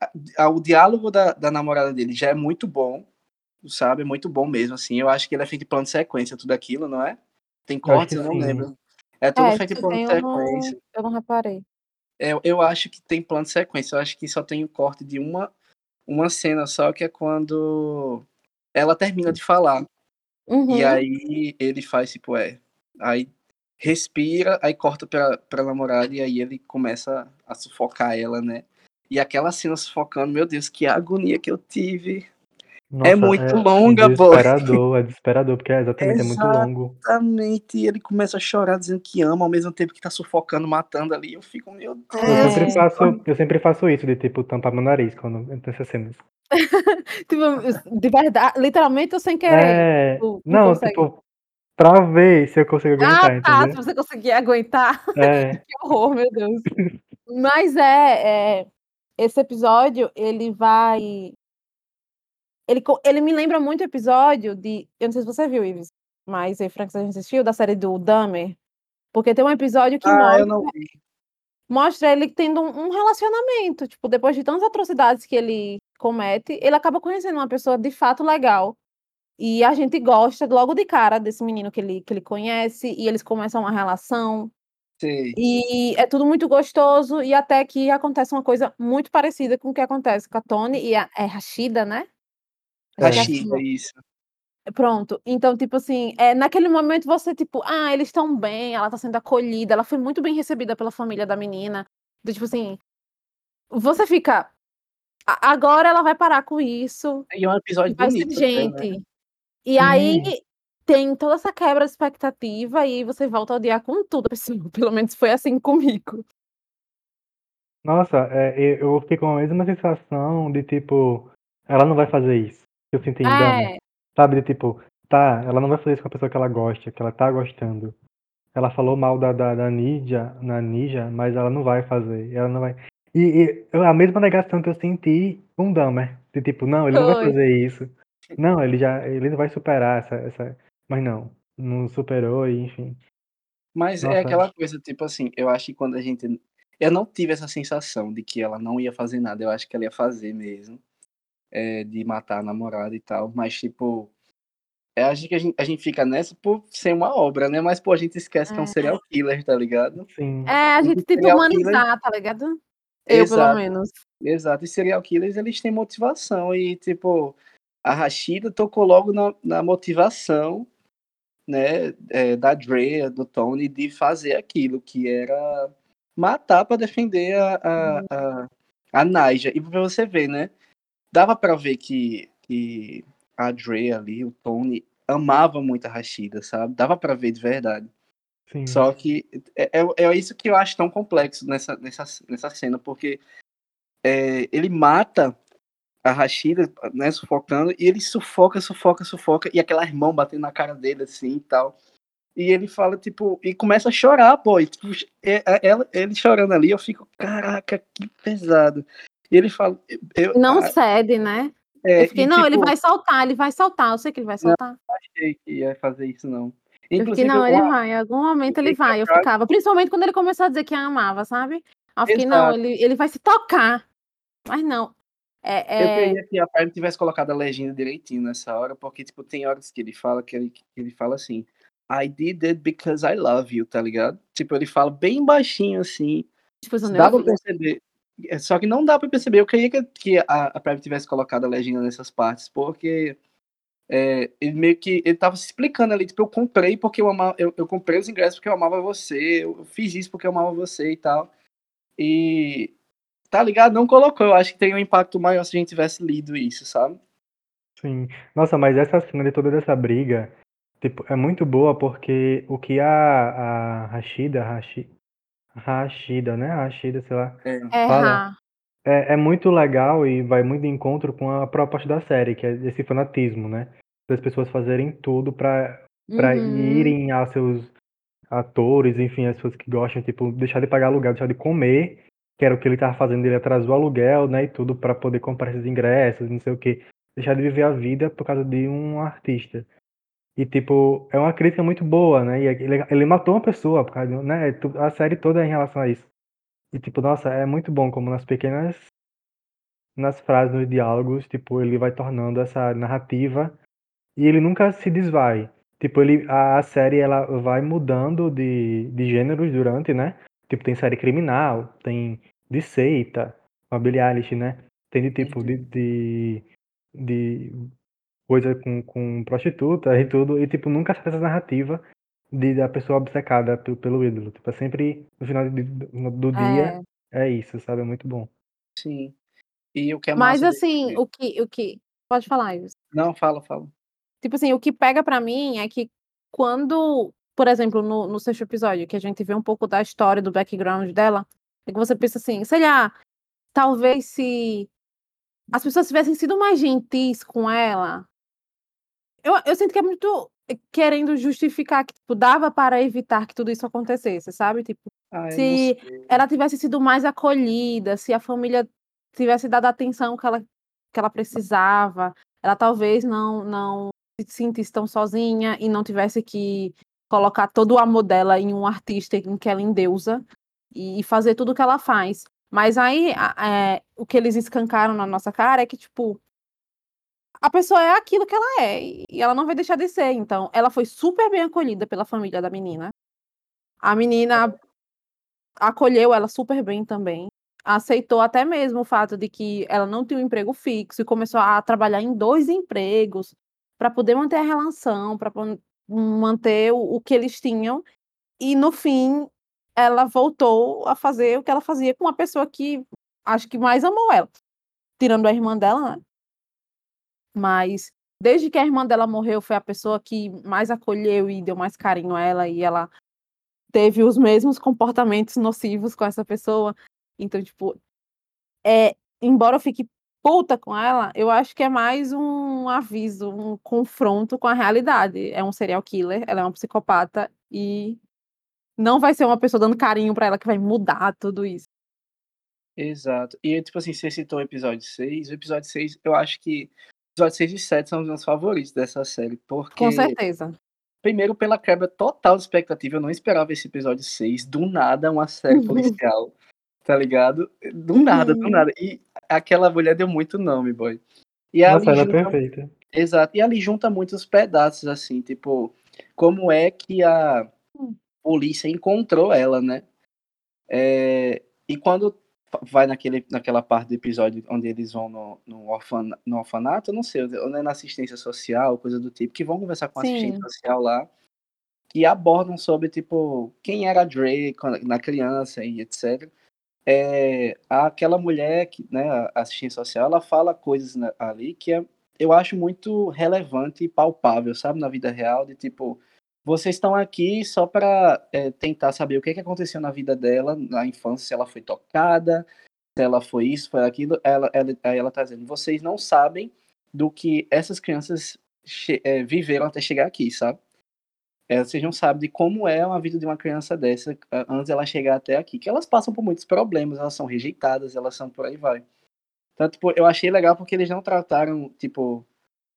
a- a- o diálogo da, da namorada dele já é muito bom, sabe? É muito bom mesmo, assim. Eu acho que ele é feito em plano de sequência, tudo aquilo, não é? Tem cortes, eu não sim. lembro. É tudo É, feito em se plano de eu não, sequência. eu não reparei. É, eu acho que tem plano de sequência. Eu acho que só tem o corte de uma, uma cena só, que é quando ela termina de falar. Uhum. E aí ele faz, tipo, é. Aí respira, aí corta pra, pra namorada e aí ele começa a sufocar ela, né? E aquela cena sufocando, meu Deus, que agonia que eu tive. Nossa, muito longa, boy. Desesperador, é desesperador, porque é exatamente é muito longo. Exatamente. E ele começa a chorar dizendo que ama, ao mesmo tempo que tá sufocando, matando ali. Eu fico, meu Deus. Eu É. sempre faço, eu sempre faço isso, de tipo, tampar meu nariz quando entra nessas cenas. Tipo, de verdade, literalmente ou sem querer? É, Tu não não, consegue? tipo, pra ver se eu consigo aguentar, Ah, tá, se você conseguir aguentar. É, Que horror, meu Deus. Mas é, é, esse episódio, ele vai. Ele, ele me lembra muito o episódio de. Eu não sei se você viu, Ives, mas aí, Frank, você já assistiu da série do Dahmer. Porque tem um episódio que Ah, mostra, mostra ele tendo um, um relacionamento. Tipo, depois de tantas atrocidades que ele comete, ele acaba conhecendo uma pessoa de fato legal. E a gente gosta logo de cara desse menino que ele, que ele conhece, e eles começam uma relação. Sei. E é tudo muito gostoso, e até que acontece uma coisa muito parecida com o que acontece com a Tony e a é Rashida, né? Que é assim. Rashida, isso. Pronto. Então, tipo assim, é, naquele momento você, tipo, ah, eles estão bem, ela tá sendo acolhida, ela foi muito bem recebida pela família da menina. Então, tipo assim, você fica. "A- Agora ela vai parar com isso, E é um episódio vai ser bonito. até, né? gente. E aí Sim. tem toda essa quebra de expectativa e você volta a odiar com tudo. Pelo menos foi assim comigo. nossa, é, eu fiquei com a mesma sensação de tipo, ela não vai fazer isso. Eu senti em Dahmer. É, Sabe, de tipo, tá, ela não vai fazer isso com a pessoa que ela gosta, que ela tá gostando. Ela falou mal da, da, da Ninja, na Ninja, mas ela não vai fazer. Ela não vai. E, e a mesma negação que eu senti com o Dahmer. De tipo, não, ele não vai fazer isso. Não, ele já. Ele não vai superar essa. essa... Mas não, não superou, e enfim. Mas é Nossa. aquela coisa, tipo assim, eu acho que quando a gente. Eu não tive essa sensação de que ela não ia fazer nada, eu acho que ela ia fazer mesmo. É, de matar a namorada e tal. Mas, tipo. É, acho que a gente, a gente fica nessa por ser uma obra, né? Mas, pô, a gente esquece que é um É. serial killer, tá ligado? Sim. é a gente tenta killer- humanizar, tá ligado? Eu, pelo Exato. menos. Exato, e serial killers eles têm motivação e tipo a Rashida tocou logo na, na motivação, né, é, da Drea, do Tony de fazer aquilo que era matar para defender a a, a, a Naija. E pra você ver, né, dava para ver que, que a Drea ali, o Tony amava muito a Rashida, sabe? Dava para ver de verdade. Sim. Só que é, é, é isso que eu acho tão complexo nessa, nessa, nessa cena, porque é, ele mata a Rashida, né, sufocando, e ele sufoca, sufoca, sufoca, e aquela irmã batendo na cara dele assim e tal. E ele fala, tipo, e começa a chorar, pô. E, tipo, é- é- ele chorando ali, eu fico, caraca, que pesado. E ele fala. Eu, Não ah, cede, né? é, eu fiquei, e, não, ele tipo, vai soltar, ele vai soltar. Eu sei que ele vai soltar. achei que ia fazer isso, não. Eu fiquei, Inclusive, não, ele vai, em algum momento ele vai. Eu ficava, principalmente quando ele começou a dizer que a amava, sabe? Eu fiquei, não, Exato. ele, ele vai se tocar. Mas não. É, Eu é... queria que a Prime tivesse colocado a legenda direitinho nessa hora, porque, tipo, tem horas que ele fala que ele, que ele fala assim, I did it because I love you, tá ligado? Tipo, ele fala bem baixinho assim. Tipo, Dá pra não perceber. É, Só que não dá pra perceber. Eu queria que, que a, a tivesse colocado a legenda nessas partes, porque é, ele meio que. Ele tava se explicando ali, tipo, eu comprei porque eu amava. Eu, eu comprei os ingressos porque eu amava você, eu fiz isso porque eu amava você e tal. E. Tá ligado? Não colocou. Eu acho que teria um impacto maior se a gente tivesse lido isso, sabe? Sim. Nossa, mas essa cena de toda essa briga, tipo, é muito boa porque o que a, a Rashida, Rashi, Rashida, né? Rashida, sei lá, É. É, Fala. Ra. é, é muito legal e vai muito de encontro com a proposta da série, que é esse fanatismo, né? Das pessoas fazerem tudo pra, pra Uhum. irem aos seus atores, enfim, as pessoas que gostam, tipo, deixar de pagar aluguel, deixar de comer, que era o que ele tava fazendo, ele atrás do aluguel, né, e tudo pra poder comprar esses ingressos, não sei o quê. Deixar de viver a vida por causa de um artista. E, tipo, é uma crítica muito boa, né? E ele, ele matou uma pessoa por causa de, né? A série toda é em relação a isso. E, tipo, nossa, é muito bom como nas pequenas nas frases, nos diálogos, tipo, ele vai tornando essa narrativa e ele nunca se desvai. Tipo, ele, a, a série ela vai mudando de, de gêneros durante, né? Tipo, tem série criminal, tem de seita, uma Billie Eilish, né? Tem de tipo de, de, de coisa com, com prostituta e tudo, e tipo, nunca sai essa narrativa de da pessoa obcecada pelo, pelo ídolo. Tipo, é sempre no final de- do, do dia É. é isso, sabe? É muito bom. Sim. E o que é Mas assim, o que, o que. Pode falar, Ives. Não, fala, fala. Tipo assim, o que pega pra mim é que quando, por exemplo, no, no sexto episódio, que a gente vê um pouco da história, do background dela, é que você pensa assim, sei lá, talvez se as pessoas tivessem sido mais gentis com ela. Eu, eu sinto que é muito querendo justificar que tipo, dava para evitar que tudo isso acontecesse, sabe? Tipo, Se ela tivesse sido mais acolhida, se a família tivesse dado a atenção que ela, que ela precisava, ela talvez não, não se sentisse tão sozinha e não tivesse que colocar todo o amor dela em um artista em que ela endeusa e fazer tudo o que ela faz. Mas aí é, o que eles escancaram na nossa cara é que, tipo, a pessoa é aquilo que ela é e ela não vai deixar de ser. Então, ela foi super bem acolhida pela família da menina. A menina acolheu ela super bem também. Aceitou até mesmo o fato de que ela não tinha um emprego fixo e começou a trabalhar em dois empregos para poder manter a relação, para manter o, o que eles tinham. E no fim, ela voltou a fazer o que ela fazia com uma pessoa que acho que mais amou ela, tirando a irmã dela, né? Mas desde que a irmã dela morreu, foi a pessoa que mais acolheu e deu mais carinho a ela e ela teve os mesmos comportamentos nocivos com essa pessoa. Então, tipo, é, embora eu fique puta com ela, eu acho que é mais um aviso, um confronto com a realidade. É um serial killer, ela é uma psicopata e não vai ser uma pessoa dando carinho pra ela que vai mudar tudo isso. Exato. E, tipo assim, você citou o episódio 6. O episódio 6, eu acho que. Episódio 6 e 7 são os meus favoritos dessa série. Porque. Com certeza. Primeiro, pela quebra total de expectativa, eu não esperava esse episódio 6. Do nada, uma série policial. tá ligado? Do nada, do Uhum. nada. E aquela mulher deu muito nome, boy. E Nossa, ali ela é junta- perfeita. Exato. E ali junta muitos pedaços, assim, tipo, como é que a Hum. polícia encontrou ela, né? É, e quando vai naquele, naquela parte do episódio onde eles vão no, no, orfan, no orfanato, não sei, ou é na assistência social, coisa do tipo, que vão conversar com a assistente social lá, que abordam sobre, tipo, quem era a Dre na criança e etc. É, aquela mulher, que, né, a assistente social, ela fala coisas na- ali que é, eu acho muito relevante e palpável, sabe, na vida real, de tipo, vocês estão aqui só para tentar saber o que, que aconteceu na vida dela, na infância, se ela foi tocada, se ela foi isso, foi aquilo. Ela, ela, aí ela tá dizendo, vocês não sabem do que essas crianças é, viveram até chegar aqui, sabe? É, vocês não sabem de como é uma vida de uma criança dessa antes dela chegar até aqui. Que elas passam por muitos problemas, elas são rejeitadas, elas são por aí vai. Então, tipo, eu achei legal porque eles não trataram, tipo,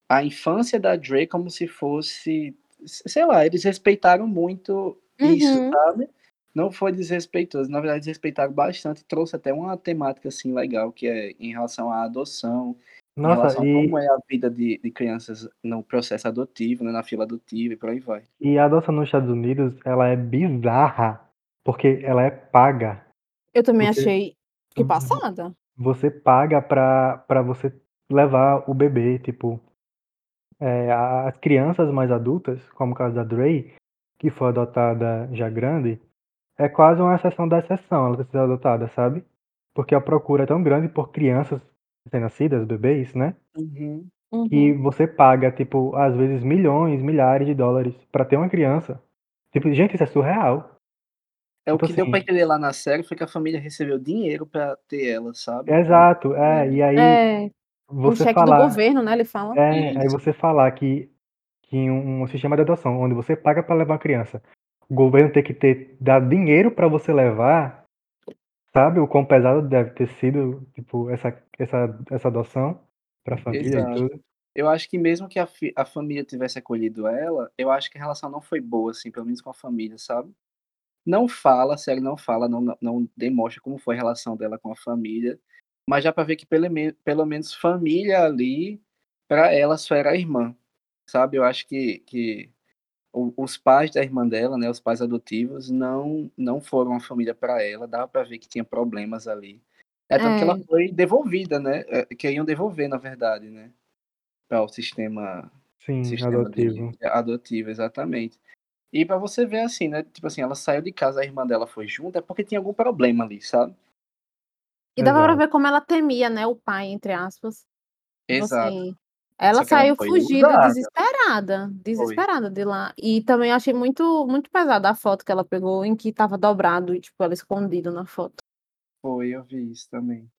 a infância da Dre como se fosse, sei lá, eles respeitaram muito isso, Uhum. sabe? não foi desrespeitoso, na verdade desrespeitaram bastante, trouxe até uma temática assim legal, que é em relação à adoção, em Nossa, relação a e, como é a vida de, de crianças no processo adotivo, né, na fila adotiva e por aí vai. e a adoção nos Estados Unidos, ela é bizarra, porque ela é paga. Eu também Você, achei que passada. você paga pra, pra você levar o bebê, tipo, é, as crianças mais adultas, como o caso da Dre, que foi adotada já grande, é quase uma exceção da exceção ela ter sido adotada, sabe? Porque a procura é tão grande por crianças recém-nascidas, bebês, né? Uhum. Que Uhum. você paga, tipo, às vezes milhões, milhares de dólares pra ter uma criança. Tipo, gente, isso é surreal. É o Tipo que deu pra assim, entender lá na série foi que a família recebeu dinheiro pra ter ela, sabe? exato, é, e aí É, um você cheque do falar, governo, né? Ele fala. é, aí você falar que, que um, um sistema de adoção onde você paga pra levar uma criança, o governo tem que ter dar dinheiro pra você levar, sabe? O quão pesado deve ter sido, tipo, essa essa essa adoção pra família e exato. tudo. Eu acho que mesmo que a, fi- a família tivesse acolhido ela, eu acho que a relação não foi boa, assim, pelo menos com a família, sabe? Não fala, a série não fala, não, não, não demonstra como foi a relação dela com a família, mas dá pra ver que pelo, pelo menos família ali, pra ela só era a irmã, sabe? Eu acho que, que os pais da irmã dela, né, os pais adotivos, não não foram uma família pra ela, dava pra ver que tinha problemas ali. É tanto que ela É, foi devolvida, né? é, Queriam devolver, na verdade, né? Para o sistema, Sim, sistema de adotivo. adotivo, exatamente. E pra você ver assim, né? Tipo assim, ela saiu de casa, a irmã dela foi junto, é porque tinha algum problema ali, sabe? E dava pra Exato. ver como ela temia, né? O pai, entre aspas. Tipo Exato. assim, ela ela saiu foi fugida, usada. desesperada, Foi. desesperada de lá. E também achei muito, muito pesada a foto que ela pegou, em que tava dobrado e, tipo, ela escondida na foto. Foi, eu vi isso também.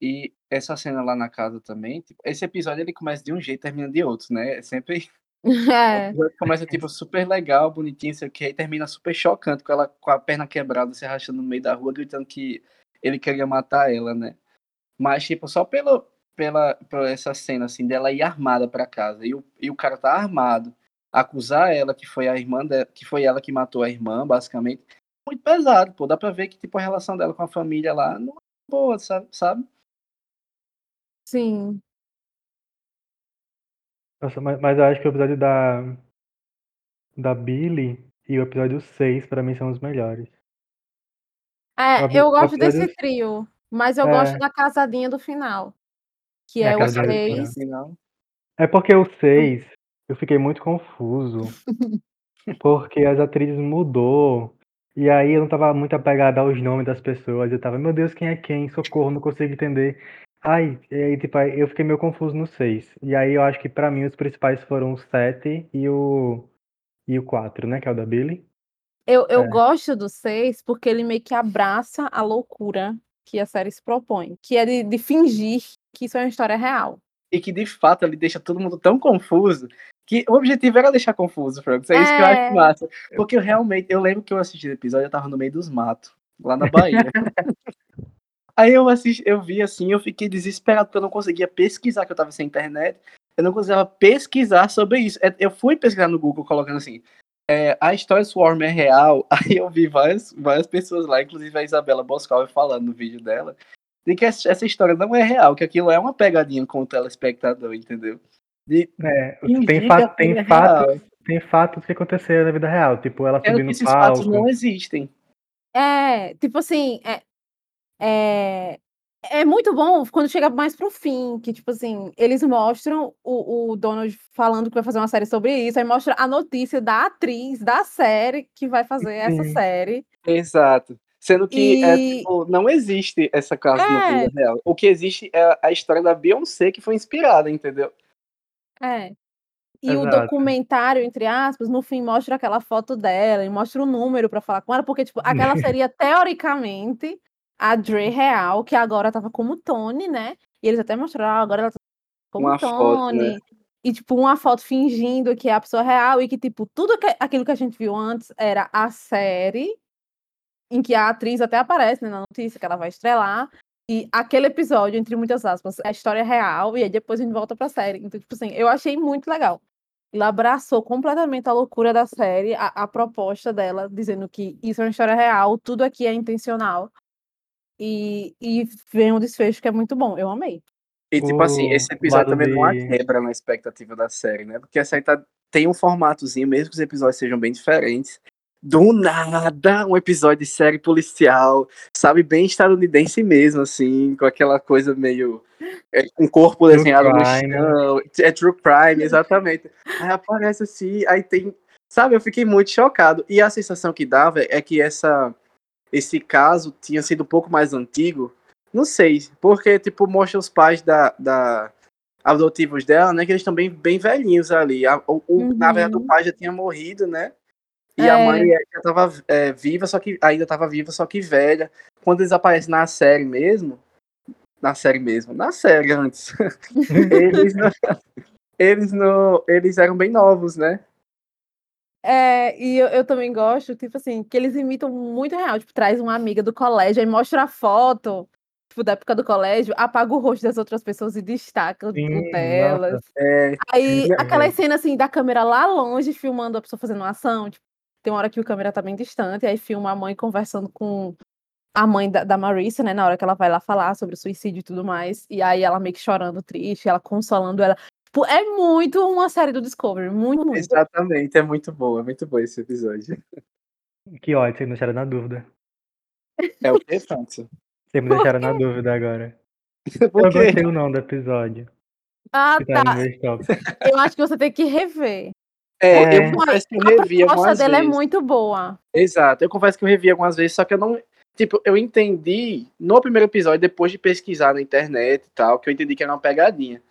E essa cena lá na casa também, tipo, esse episódio ele começa de um jeito e termina de outro, né? É sempre. É, começa, tipo, super legal, bonitinho, sei o que, e termina super chocante, com ela com a perna quebrada, se arrastando no meio da rua, gritando que ele queria matar ela, né? Mas, tipo, só pelo, pela, por essa cena, assim, dela ir armada pra casa, e o, e o cara tá armado, acusar ela que foi a irmã dela, que foi ela que matou a irmã, basicamente, muito pesado, pô. Dá pra ver que, tipo, a relação dela com a família lá não é boa, sabe? sabe? sim. Nossa, mas, mas eu acho que o episódio da, da Billy e o episódio 6, pra mim, são os melhores. É, eu gosto desse trio, mas eu gosto É, da casadinha do final, que é é os seis. final. É porque o 6, eu fiquei muito confuso. Porque as atrizes mudou. E aí eu não tava muito apegado aos nomes das pessoas. Eu tava, meu Deus, quem é quem? Socorro, não consigo entender. Ai, e aí, tipo, eu fiquei meio confuso no 6. E aí eu acho que pra mim os principais foram o 7 e o, e o 4, né? Que é o da Billy. Eu, eu É. gosto do seis porque ele meio que abraça a loucura que a série se propõe, que é de, de fingir que isso é uma história real. E que, de fato, ele deixa todo mundo tão confuso que o objetivo era deixar confuso, Frank. É isso que eu acho É, massa. Porque eu realmente, eu lembro que eu assisti o episódio, eu tava no meio dos matos, lá na Bahia. Aí eu assisti, eu vi assim, eu fiquei desesperado porque eu não conseguia pesquisar, que eu tava sem internet. Eu não conseguia pesquisar sobre isso. É, Eu fui pesquisar no Google colocando assim, é, a história Swarm é real. Aí eu vi várias, várias pessoas lá, inclusive a Isabela Boscal falando no vídeo dela, de que essa história não é real, que aquilo é uma pegadinha com o telespectador, entendeu? De É, tem, que fa aquilo tem é fatos, real. tem fatos que aconteceram na vida real. Tipo, ela subir que no esses fatos palco. não existem. é, tipo assim, é, é, é muito bom quando chega mais pro fim, que tipo assim, eles mostram o, o Donald falando que vai fazer uma série sobre isso, aí mostra a notícia da atriz da série que vai fazer essa Sim. série. Exato. Sendo que é, E tipo, não existe essa casa na é, vida real. O que existe é a história da Beyoncé que foi inspirada, entendeu? é. E o Exato. documentário, entre aspas, no fim mostra aquela foto dela e mostra o número pra falar com ela, porque, tipo, aquela seria teoricamente a Dre real, que agora tava como Tony, né? E eles até mostraram, ah, agora ela tá como Uma foto, né? Tony. E, tipo, uma foto fingindo que é a pessoa real e que, tipo, tudo que- aquilo que a gente viu antes era a série, em que a atriz até aparece, né, na notícia que ela vai estrelar. E aquele episódio, entre muitas aspas, é a história real, e aí depois a gente volta pra série. Então, tipo assim, eu achei muito legal. Ela abraçou completamente a loucura da série, a, a proposta dela, dizendo que isso é uma história real, tudo aqui é intencional. E, e vem um desfecho que é muito bom. Eu amei. E, tipo assim, esse episódio também não há quebra na expectativa da série, né? Porque a série tá, tem um formatozinho, mesmo que os episódios sejam bem diferentes. Do nada, um episódio de série policial, sabe? Bem estadunidense mesmo, assim, com aquela coisa meio. É, um corpo True desenhado no crime. chão. É true crime, exatamente. Aí aparece assim, aí tem. Sabe, eu fiquei muito chocado. E a sensação que dava é que essa, esse caso tinha sido um pouco mais antigo. Não sei, porque, tipo, mostra os pais da, da adotivos dela, né? Que eles estão bem, velhinhos ali. A- o, o- Na Uhum. verdade, o pai já tinha morrido, né? E É. a mãe já tava é, viva, só que ainda tava viva, só que velha. Quando eles aparecem na série mesmo, na série mesmo, na série antes, eles não, eles não, eles eram bem novos, né? É, e eu, eu também gosto, tipo assim, que eles imitam muito real. Tipo, traz uma amiga do colégio, aí mostra a foto, tipo, da época do colégio, apaga o rosto das outras pessoas e destaca Sim, o delas. nossa. É, Aí, Sim, aquelas cenas assim, da câmera lá longe, filmando a pessoa fazendo uma ação. Tipo, tem uma hora que o câmera tá bem distante, aí filma a mãe conversando com a mãe da, da Marissa, né? Na hora que ela vai lá falar sobre o suicídio e tudo mais. E aí ela meio que chorando, triste, ela consolando ela. Tipo, é muito uma série do Discovery, muito, muito. exatamente, é muito bom, é muito bom esse episódio. Que ótimo, vocês me deixaram na dúvida. É o que, Fanto? Vocês me deixaram na dúvida agora. Eu gostei ou não do episódio. Ah, tá tá. Eu acho que você tem que rever. É, É. eu confesso que eu A revi proposta algumas dela é vezes. muito boa. Exato, eu confesso que eu revi algumas vezes, só que eu não. Tipo, eu entendi no primeiro episódio, depois de pesquisar na internet e tal, que eu entendi que era uma pegadinha.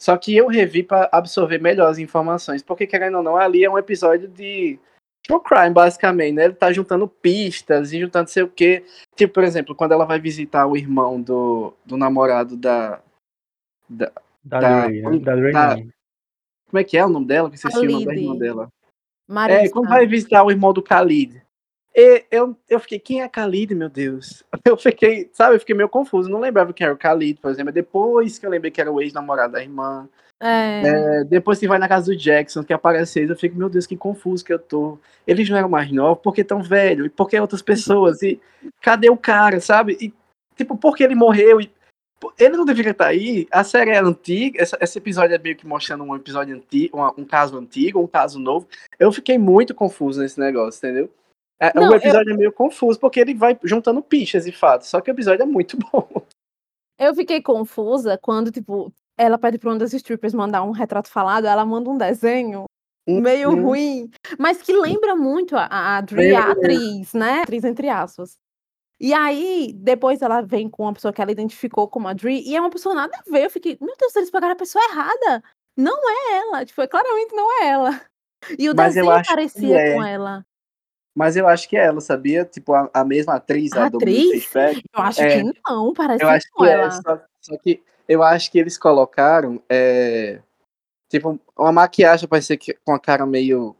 Só que eu revi pra absorver melhor as informações, porque querendo ou não, ali é um episódio de true crime, basicamente, né? Ele tá juntando pistas e juntando sei o quê. Tipo, por exemplo, quando ela vai visitar o irmão do, do namorado da. Da Da- Dre, né? Da da- não. Como é que é o nome dela? Que você o nome da irmã dela. Marissa. É, quando vai visitar o irmão do Khalid. E eu, eu fiquei, quem é Khalid, meu Deus? Eu fiquei, sabe, eu fiquei meio confuso. Não lembrava que era o Khalid, por exemplo. Depois que eu lembrei que era o ex-namorado da irmã. É. É, depois que vai na casa do Jackson, que aparece eles, eu fico, meu Deus, que confuso que eu tô. Eles não eram mais novos, por que tão velho? E por que outras pessoas? E cadê o cara, sabe? E, tipo, por que ele morreu? E, ele não deveria estar aí. A série é antiga. Essa- esse episódio é meio que mostrando um episódio antigo, um caso antigo, um caso novo. Eu fiquei muito confuso nesse negócio, entendeu? É, Não, o eu- episódio é meio confuso, porque ele vai juntando pistas e fatos. Só que o episódio é muito bom. Eu fiquei confusa quando, tipo, ela pede pra uma das strippers mandar um retrato falado, ela manda um desenho meio Uhum. ruim, mas que lembra muito a, a a a atriz, né? Atriz entre aspas. E aí, depois ela vem com uma pessoa que ela identificou como a Dre, e é uma pessoa nada a ver. Eu fiquei, meu Deus, eles pegaram a pessoa errada. Não é ela. Tipo, claramente não é ela. E o Mas eu desenho parecia é. com ela. Mas eu acho que é ela, sabia? Tipo, a, a mesma atriz, A a atriz? Fishback. Eu acho É. que não, parece Eu acho com que é, ela. só, só que eu acho que eles colocaram é, tipo uma maquiagem para ser que- com a cara meio,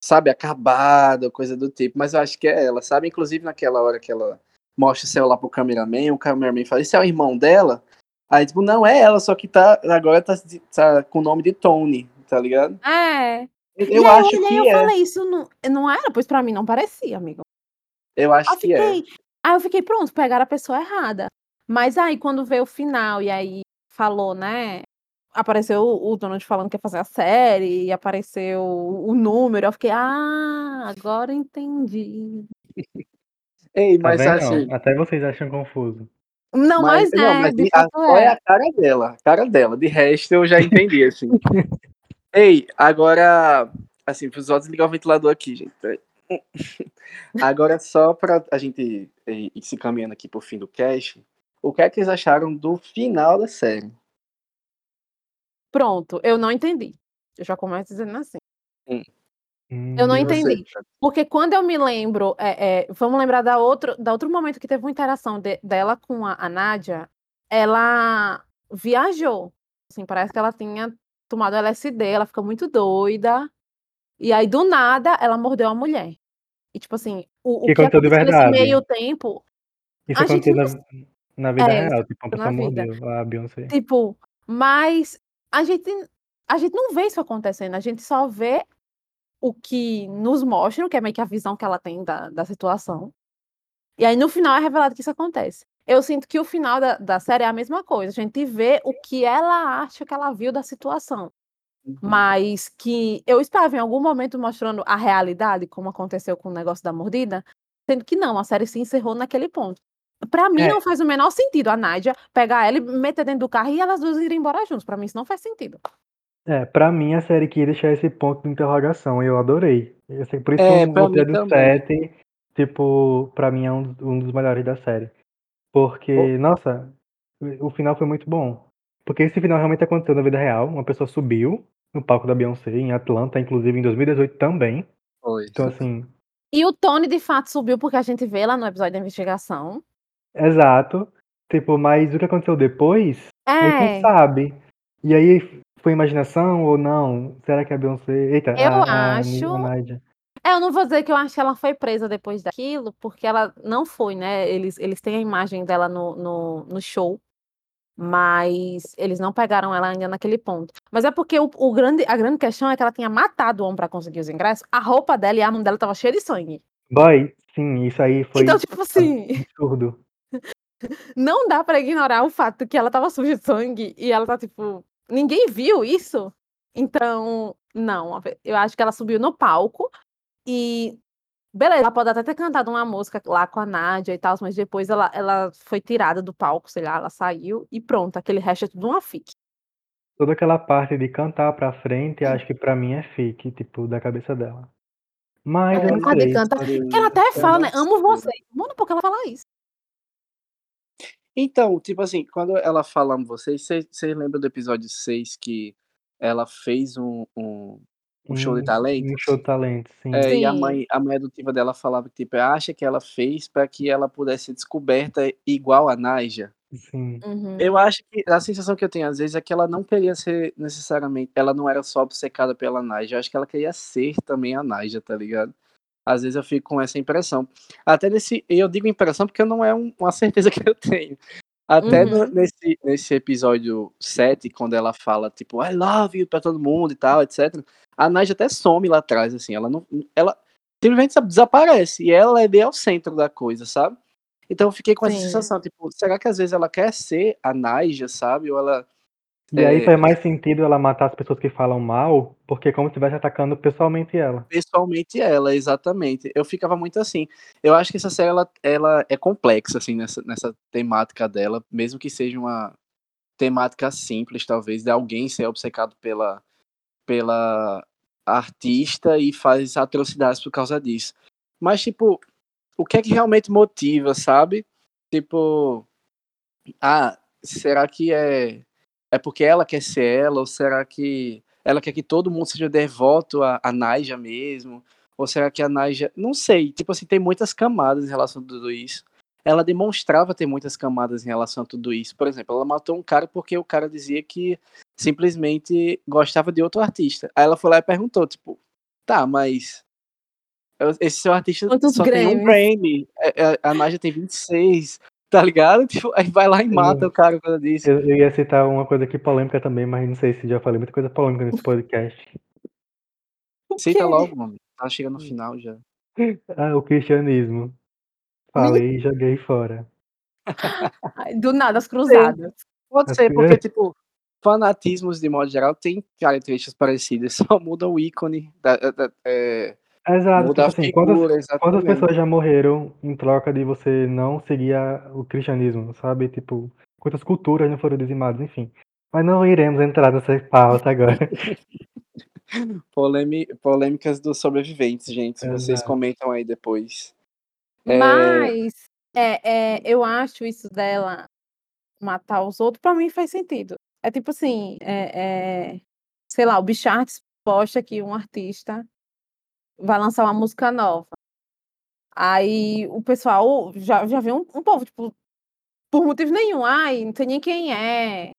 sabe, acabada, coisa do tipo, mas eu acho que é ela, sabe? Inclusive naquela hora que ela mostra o celular pro cameraman, o cameraman fala, esse é o irmão dela? Aí, tipo, não é ela, só que tá, agora tá, tá com o nome de Tony, tá ligado? É. Eu, e acho eu olhei que eu é, falei, isso não, não era? Pois pra mim não parecia, amigo. eu acho eu que é. fiquei, aí eu fiquei, pronto, pegaram a pessoa errada. Mas aí, quando veio o final, e aí falou, né? Apareceu o Donald falando que ia fazer a série, e apareceu o número, eu fiquei, ah, agora entendi. Ei, Tá mas vendo? assim, Até vocês acham confuso. Não, mas, não, é, mas de a- é é. a cara dela, a cara dela. De resto, eu já entendi, assim. Ei, agora, assim, pros outros ligar o ventilador aqui, gente. Agora, só pra a gente ir se caminhando aqui pro fim do cast, o que é que eles acharam do final da série? Pronto, eu não entendi. Eu já começo dizendo assim. Hum, Eu não E você? entendi. Porque quando eu me lembro, é, é, vamos lembrar da outro, da outro momento que teve uma interação de- dela com a, a Nádia, ela viajou. Assim, parece que ela tinha tomado LSD, ela fica muito doida. E aí, do nada, ela mordeu a mulher. E, tipo assim, o, o Que que aconteceu nesse meio tempo, Isso aconteceu não na, na vida É, real, tipo, uma na pessoa mordeu a Beyoncé. tipo, mas a gente a gente não vê isso acontecendo, a gente só vê o que nos mostram, que é meio que a visão que ela tem da, da situação. E aí no final é revelado que isso acontece. Eu sinto que o final da, da série é a mesma coisa. A gente vê o que ela acha que ela viu da situação. Uhum. Mas que eu esperava em algum momento mostrando a realidade, como aconteceu com o negócio da mordida, sendo que não, a série se encerrou naquele ponto. Pra mim É. não faz o menor sentido a Nádia pegar ela e meter dentro do carro e elas duas irem embora juntos. Pra mim isso não faz sentido. É, pra mim a série queria deixar esse ponto de interrogação e eu adorei. Eu sei, por isso É, que o pra mim roteiro também. 7, tipo, pra mim é um, um dos melhores da série. Porque, nossa, o final foi muito bom. Porque esse final realmente aconteceu na vida real. Uma pessoa subiu no palco da Beyoncé em Atlanta, inclusive em 2018 também. Foi. Então, assim, E o Tony de fato subiu porque a gente vê lá no episódio da investigação. exato. Tipo, mas o que aconteceu depois, a gente não É, sabe. E aí, foi imaginação ou não? Será que a Beyoncé. Eita, eu a, a, acho. a. É, eu não vou dizer que eu acho que ela foi presa depois daquilo, porque ela não foi, né? Eles, eles têm a imagem dela no, no, no show, mas eles não pegaram ela ainda naquele ponto. Mas é porque o, o grande, a grande questão é que ela tinha matado o homem pra conseguir os ingressos, a roupa dela e a mão dela tava cheia de sangue. Boy, sim, isso aí foi Então, tipo assim, absurdo. não dá pra ignorar o fato que ela tava suja de sangue e ela tá tipo. Ninguém viu isso? Então, não. Eu acho que ela subiu no palco e. Beleza, ela pode até ter cantado uma música lá com a Nádia e tal, mas depois ela, ela foi tirada do palco, sei lá, ela saiu e pronto, aquele resto é tudo uma fic. Toda aquela parte de cantar pra frente, acho que pra mim é fake, tipo, da cabeça dela. Mas eu Ela não sei. cantar. Sim, Ela até fala, né? Amo você. Mano, por que ela fala isso? Então, tipo assim, quando ela fala amo vocês, vocês vocês lembram do episódio 6 que ela fez um, um, um show de talentos? um show de talento, sim. É, e a Sim. mãe, a mãe adotiva dela falava que tipo, acha que ela fez para que ela pudesse ser descoberta igual a Naja. Sim. Uhum. Eu acho que a sensação que eu tenho às vezes é que ela não queria ser necessariamente, ela não era só obcecada pela Naja, eu acho que ela queria ser também a Naja, tá ligado? Às vezes eu fico com essa impressão. Até nesse, eu digo impressão porque não é um- uma certeza que eu tenho. Até no- Uhum. nesse, nesse episódio 7, quando ela fala, tipo, I love you pra todo mundo e tal, etc. A Naja até some lá atrás, assim, ela não. Ela simplesmente sabe, desaparece. E ela é bem ao centro da coisa, sabe? Então eu fiquei com essa Sim. sensação, tipo, será que às vezes ela quer ser a Naja, sabe? Ou ela. E aí É. faz mais sentido ela matar as pessoas que falam mal, porque é como se estivesse atacando pessoalmente ela. pessoalmente ela, exatamente. Eu ficava muito assim. Eu acho que essa série ela, ela é complexa assim nessa, nessa temática dela, mesmo que seja uma temática simples, talvez, de alguém ser obcecado pela pela artista e faz atrocidades por causa disso. Mas tipo, o que é que realmente motiva, sabe? Tipo, ah, será que é é porque ela quer ser ela ou será que ela quer que todo mundo seja devoto a, a Naija mesmo? Ou será que a Naija. Não sei. Tipo assim, tem muitas camadas em relação a tudo isso. Ela demonstrava ter muitas camadas em relação a tudo isso. Por exemplo, ela matou um cara porque o cara dizia que simplesmente gostava de outro artista. Aí ela foi lá e perguntou, tipo, tá, mas. Esse seu artista Quantos só tem um? Grammy. É, é, A Naja tem 26. Tá ligado? Tipo, aí vai lá e mata o cara causa disso. Eu, eu ia citar uma coisa aqui polêmica também, mas não sei se já falei muita coisa polêmica nesse podcast. Cita quê? logo, mano. Tá chegando no final já. Ah, o cristianismo. Falei e joguei fora. Do nada, as cruzadas. Pode ser, que- porque, tipo, fanatismos de modo geral tem características parecidas, só muda o ícone, da, da- da- é, Exato, muda tipo assim, figura, quantas, quantas pessoas já morreram em troca de você não seguir a- o cristianismo, sabe? Tipo, quantas culturas não foram dizimadas, enfim. Mas não iremos entrar nessa pauta agora. Polêmi- polêmicas dos sobreviventes, gente. Vocês Exato. comentam aí depois. É. Mas é, é, eu acho isso dela matar os outros, pra mim faz sentido. É tipo assim, é, é, sei lá, o Bicharts posta que um artista vai lançar uma música nova. Aí o pessoal já, já vê um, um povo, tipo, por motivo nenhum, ai, não sei nem quem é,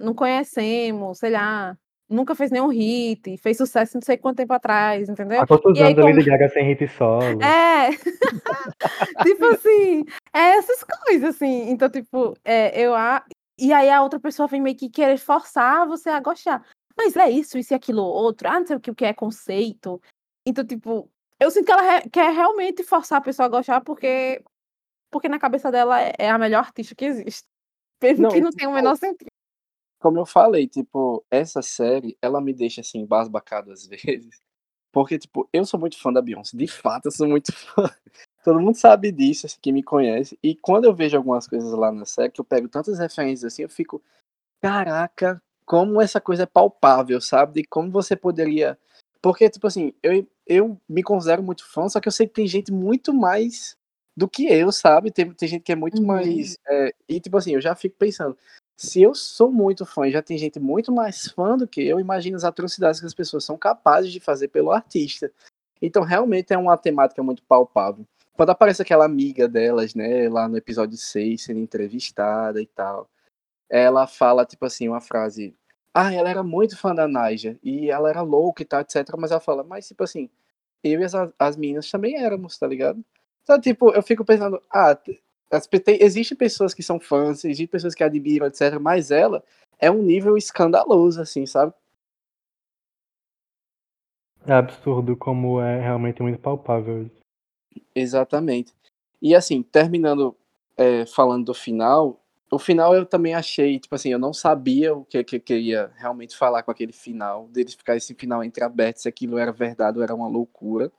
não conhecemos, sei lá, nunca fez nenhum hit, fez sucesso não sei quanto tempo atrás, entendeu? Há quantos E aí, anos a como- Lady Gaga sem hit solo? É, tipo assim, é essas coisas, assim. Então, tipo, é, eu a... E aí a outra pessoa vem meio que querer forçar você a gostar. mas é isso, isso e aquilo outro, ah, não sei o que, o que é conceito. Então, tipo, eu sinto que ela re- quer realmente forçar a pessoa a gostar porque, porque na cabeça dela é- é a melhor artista que existe. Mesmo Não, que não tenha o tipo, menor sentido. como eu falei, tipo, essa série, ela me deixa assim, embasbacado às vezes. Porque, tipo, eu sou muito fã da Beyoncé. De fato, eu sou muito fã. Todo mundo sabe disso, assim, que me conhece. E quando eu vejo algumas coisas lá na série, que eu pego tantas referências assim, eu fico, caraca, como essa coisa é palpável, sabe? De como você poderia. Porque, tipo assim, eu, eu me considero muito fã, só que eu sei que tem gente muito mais do que eu, sabe? Tem, tem gente que é muito Uhum. mais. é, e, tipo assim, eu já fico pensando, se eu sou muito fã e já tem gente muito mais fã do que eu, imagino as atrocidades que as pessoas são capazes de fazer pelo artista. Então, realmente é uma temática muito palpável. Quando aparece aquela amiga delas, né, lá no episódio 6, sendo entrevistada e tal, ela fala, tipo assim, uma frase. Ah, ela era muito fã da Naja, e ela era louca e tal, etc. Mas ela fala, mas, tipo assim, eu e as, as meninas também éramos, tá ligado? Então, tipo, eu fico pensando, ah, as, tem, existem pessoas que são fãs, existem pessoas que admiram, etc. Mas ela é um nível escandaloso, assim, sabe? É absurdo como é realmente muito palpável isso. Exatamente. E assim, terminando é, falando do final, o final eu também achei, tipo assim, eu não sabia o que, que eu queria realmente falar com aquele final, deles ficar esse final entreaberto, se aquilo era verdade ou era uma loucura.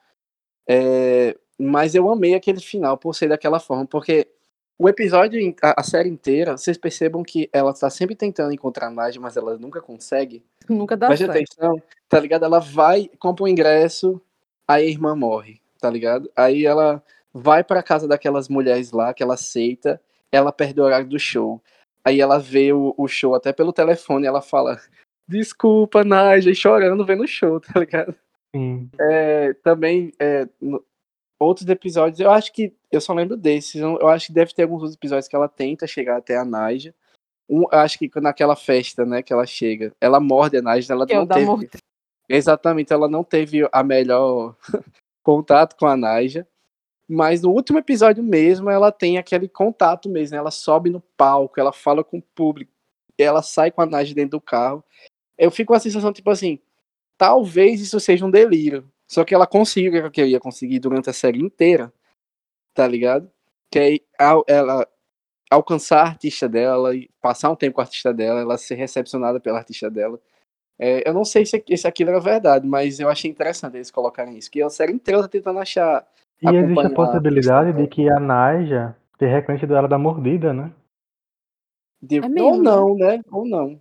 É, mas eu amei aquele final por ser daquela forma, porque o episódio, a, a série inteira, vocês percebam que ela tá sempre tentando encontrar a Naja, mas ela nunca consegue. Nunca dá Preste certo. atenção, tá ligado? Ela vai, compra um ingresso, aí a irmã morre, tá ligado? Aí ela vai pra casa daquelas mulheres lá, que ela aceita, ela perde o horário do show. Aí ela vê o, o show até pelo telefone, ela fala, desculpa, Naja, e chorando vendo o show, tá ligado? Sim. É, também, é, no- outros episódios, eu acho que, eu só lembro desses, eu, eu acho que deve ter alguns outros episódios que ela tenta chegar até a Naja. Um, eu acho que naquela festa, né, que ela chega, ela morde a Naja, ela Que é não teve... morte. Exatamente, ela não teve a melhor contato com a Naja. Mas no último episódio mesmo, ela tem aquele contato mesmo. né? Ela sobe no palco, ela fala com o público, ela sai com a Naja dentro do carro. Eu fico com a sensação, tipo assim, talvez isso seja um delírio. Só que ela conseguiu o que eu ia conseguir durante a série inteira, tá ligado? Que ao- ela alcançar a artista dela e passar um tempo com a artista dela, ela ser recepcionada pela artista dela. É, eu não sei se, se aquilo era verdade, mas eu achei interessante eles colocarem isso. Que a série inteira tá tentando achar. E existe a possibilidade de que a Naja ter reconhecido ela da mordida, né? De... É Ou não, né? Ou não.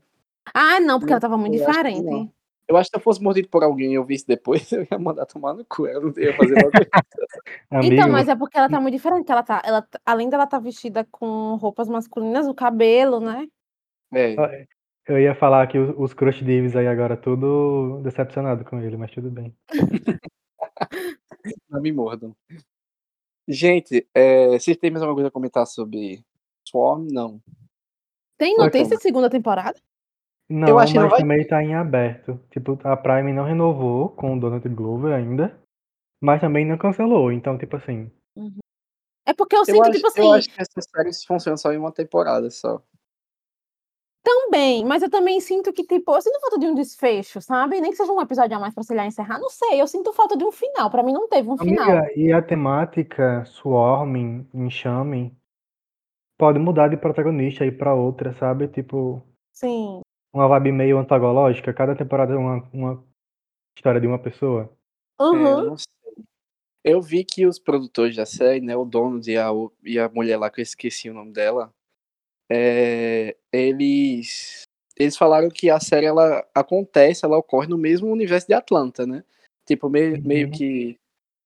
Ah, não, porque ela tava muito Eu diferente. Eu acho que se eu fosse mordido por alguém e eu visse depois, eu ia mandar tomar no cu. Eu não ia fazer. Amigo, Então, mas é porque ela tá muito diferente. Ela tá, ela, além dela tá vestida com roupas masculinas, o cabelo, né? É, eu ia falar que os, os crush divs aí agora tudo decepcionado com ele, mas tudo bem. não me mordam. Gente, é, vocês têm mais alguma coisa a comentar sobre Swarm? Não. Tem notícia Tom. de segunda temporada? Não, acho que não mas vai também tá em aberto. Tipo, a Prime não renovou com o Donald Glover ainda, mas também não cancelou. Então, tipo assim, É porque eu Eu sinto, acho, tipo eu assim, acho que essas séries funcionam só em uma temporada só. Também, mas eu também sinto que, tipo, eu sinto falta de um desfecho, sabe? Nem que seja um episódio a mais pra, sei lá, encerrar. Não sei, eu sinto falta de um final. Pra mim não teve um final. amiga, e a temática Swarming, Enxame, pode mudar de protagonista aí pra outra, sabe? Tipo, Sim. uma vibe meio antagológica. Cada temporada é uma, uma história de uma pessoa. É, eu Uhum. não sei. Eu vi que os produtores da série, né, o Donald e a, e a mulher lá, que eu esqueci o nome dela, é, eles, eles falaram que a série, ela acontece, ela ocorre no mesmo universo de Atlanta, né? Tipo, meio, meio Uhum. que,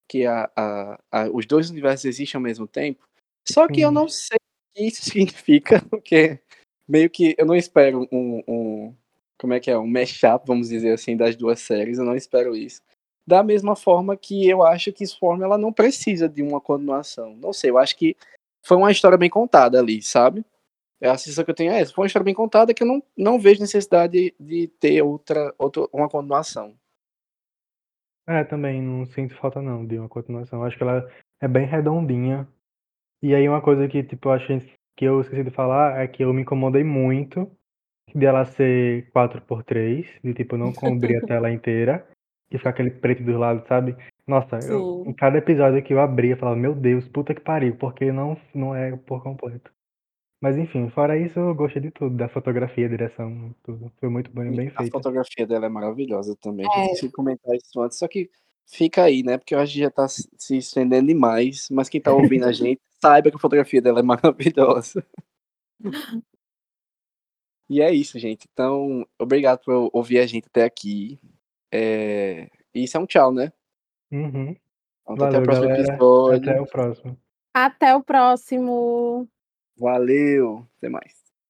que a, a, a- os dois universos existem ao mesmo tempo. Só que eu Sim. não sei o que isso significa, porque meio que eu não espero um, um como é que é, um mashup, vamos dizer assim, das duas séries, eu não espero isso. Da mesma forma que eu acho que Swarm ela não precisa de uma continuação. Não sei, eu acho que foi uma história bem contada ali, sabe? É a sensação que eu tenho é essa. Foi uma história bem contada que eu não, não vejo necessidade de, de ter outra, outra, uma continuação. É, também não sinto falta não de uma continuação. Eu acho que ela é bem redondinha. E aí uma coisa que, tipo, eu acho que eu esqueci de falar é que eu me incomodei muito de ela ser 4x3, de tipo não cobrir a tela inteira e ficar aquele preto dos lados, sabe? Nossa, eu, em cada episódio que eu abria, eu falava, meu Deus, puta que pariu, porque não, não é por completo. Mas enfim, fora isso, eu gostei de tudo, da fotografia, direção, tudo. Foi muito bem, bem A feito. fotografia dela é maravilhosa também. A É. gente esqueci de comentar isso antes, só que fica aí, né? Porque eu acho que já tá se estendendo demais. Mas quem tá ouvindo a gente, saiba que a fotografia dela é maravilhosa. E é isso, gente. Então, obrigado por ouvir a gente até aqui. É... E isso é um tchau, né? Uhum. Então, até Valeu, o próximo galera. episódio. Até o próximo. Até o próximo. Valeu. Até mais.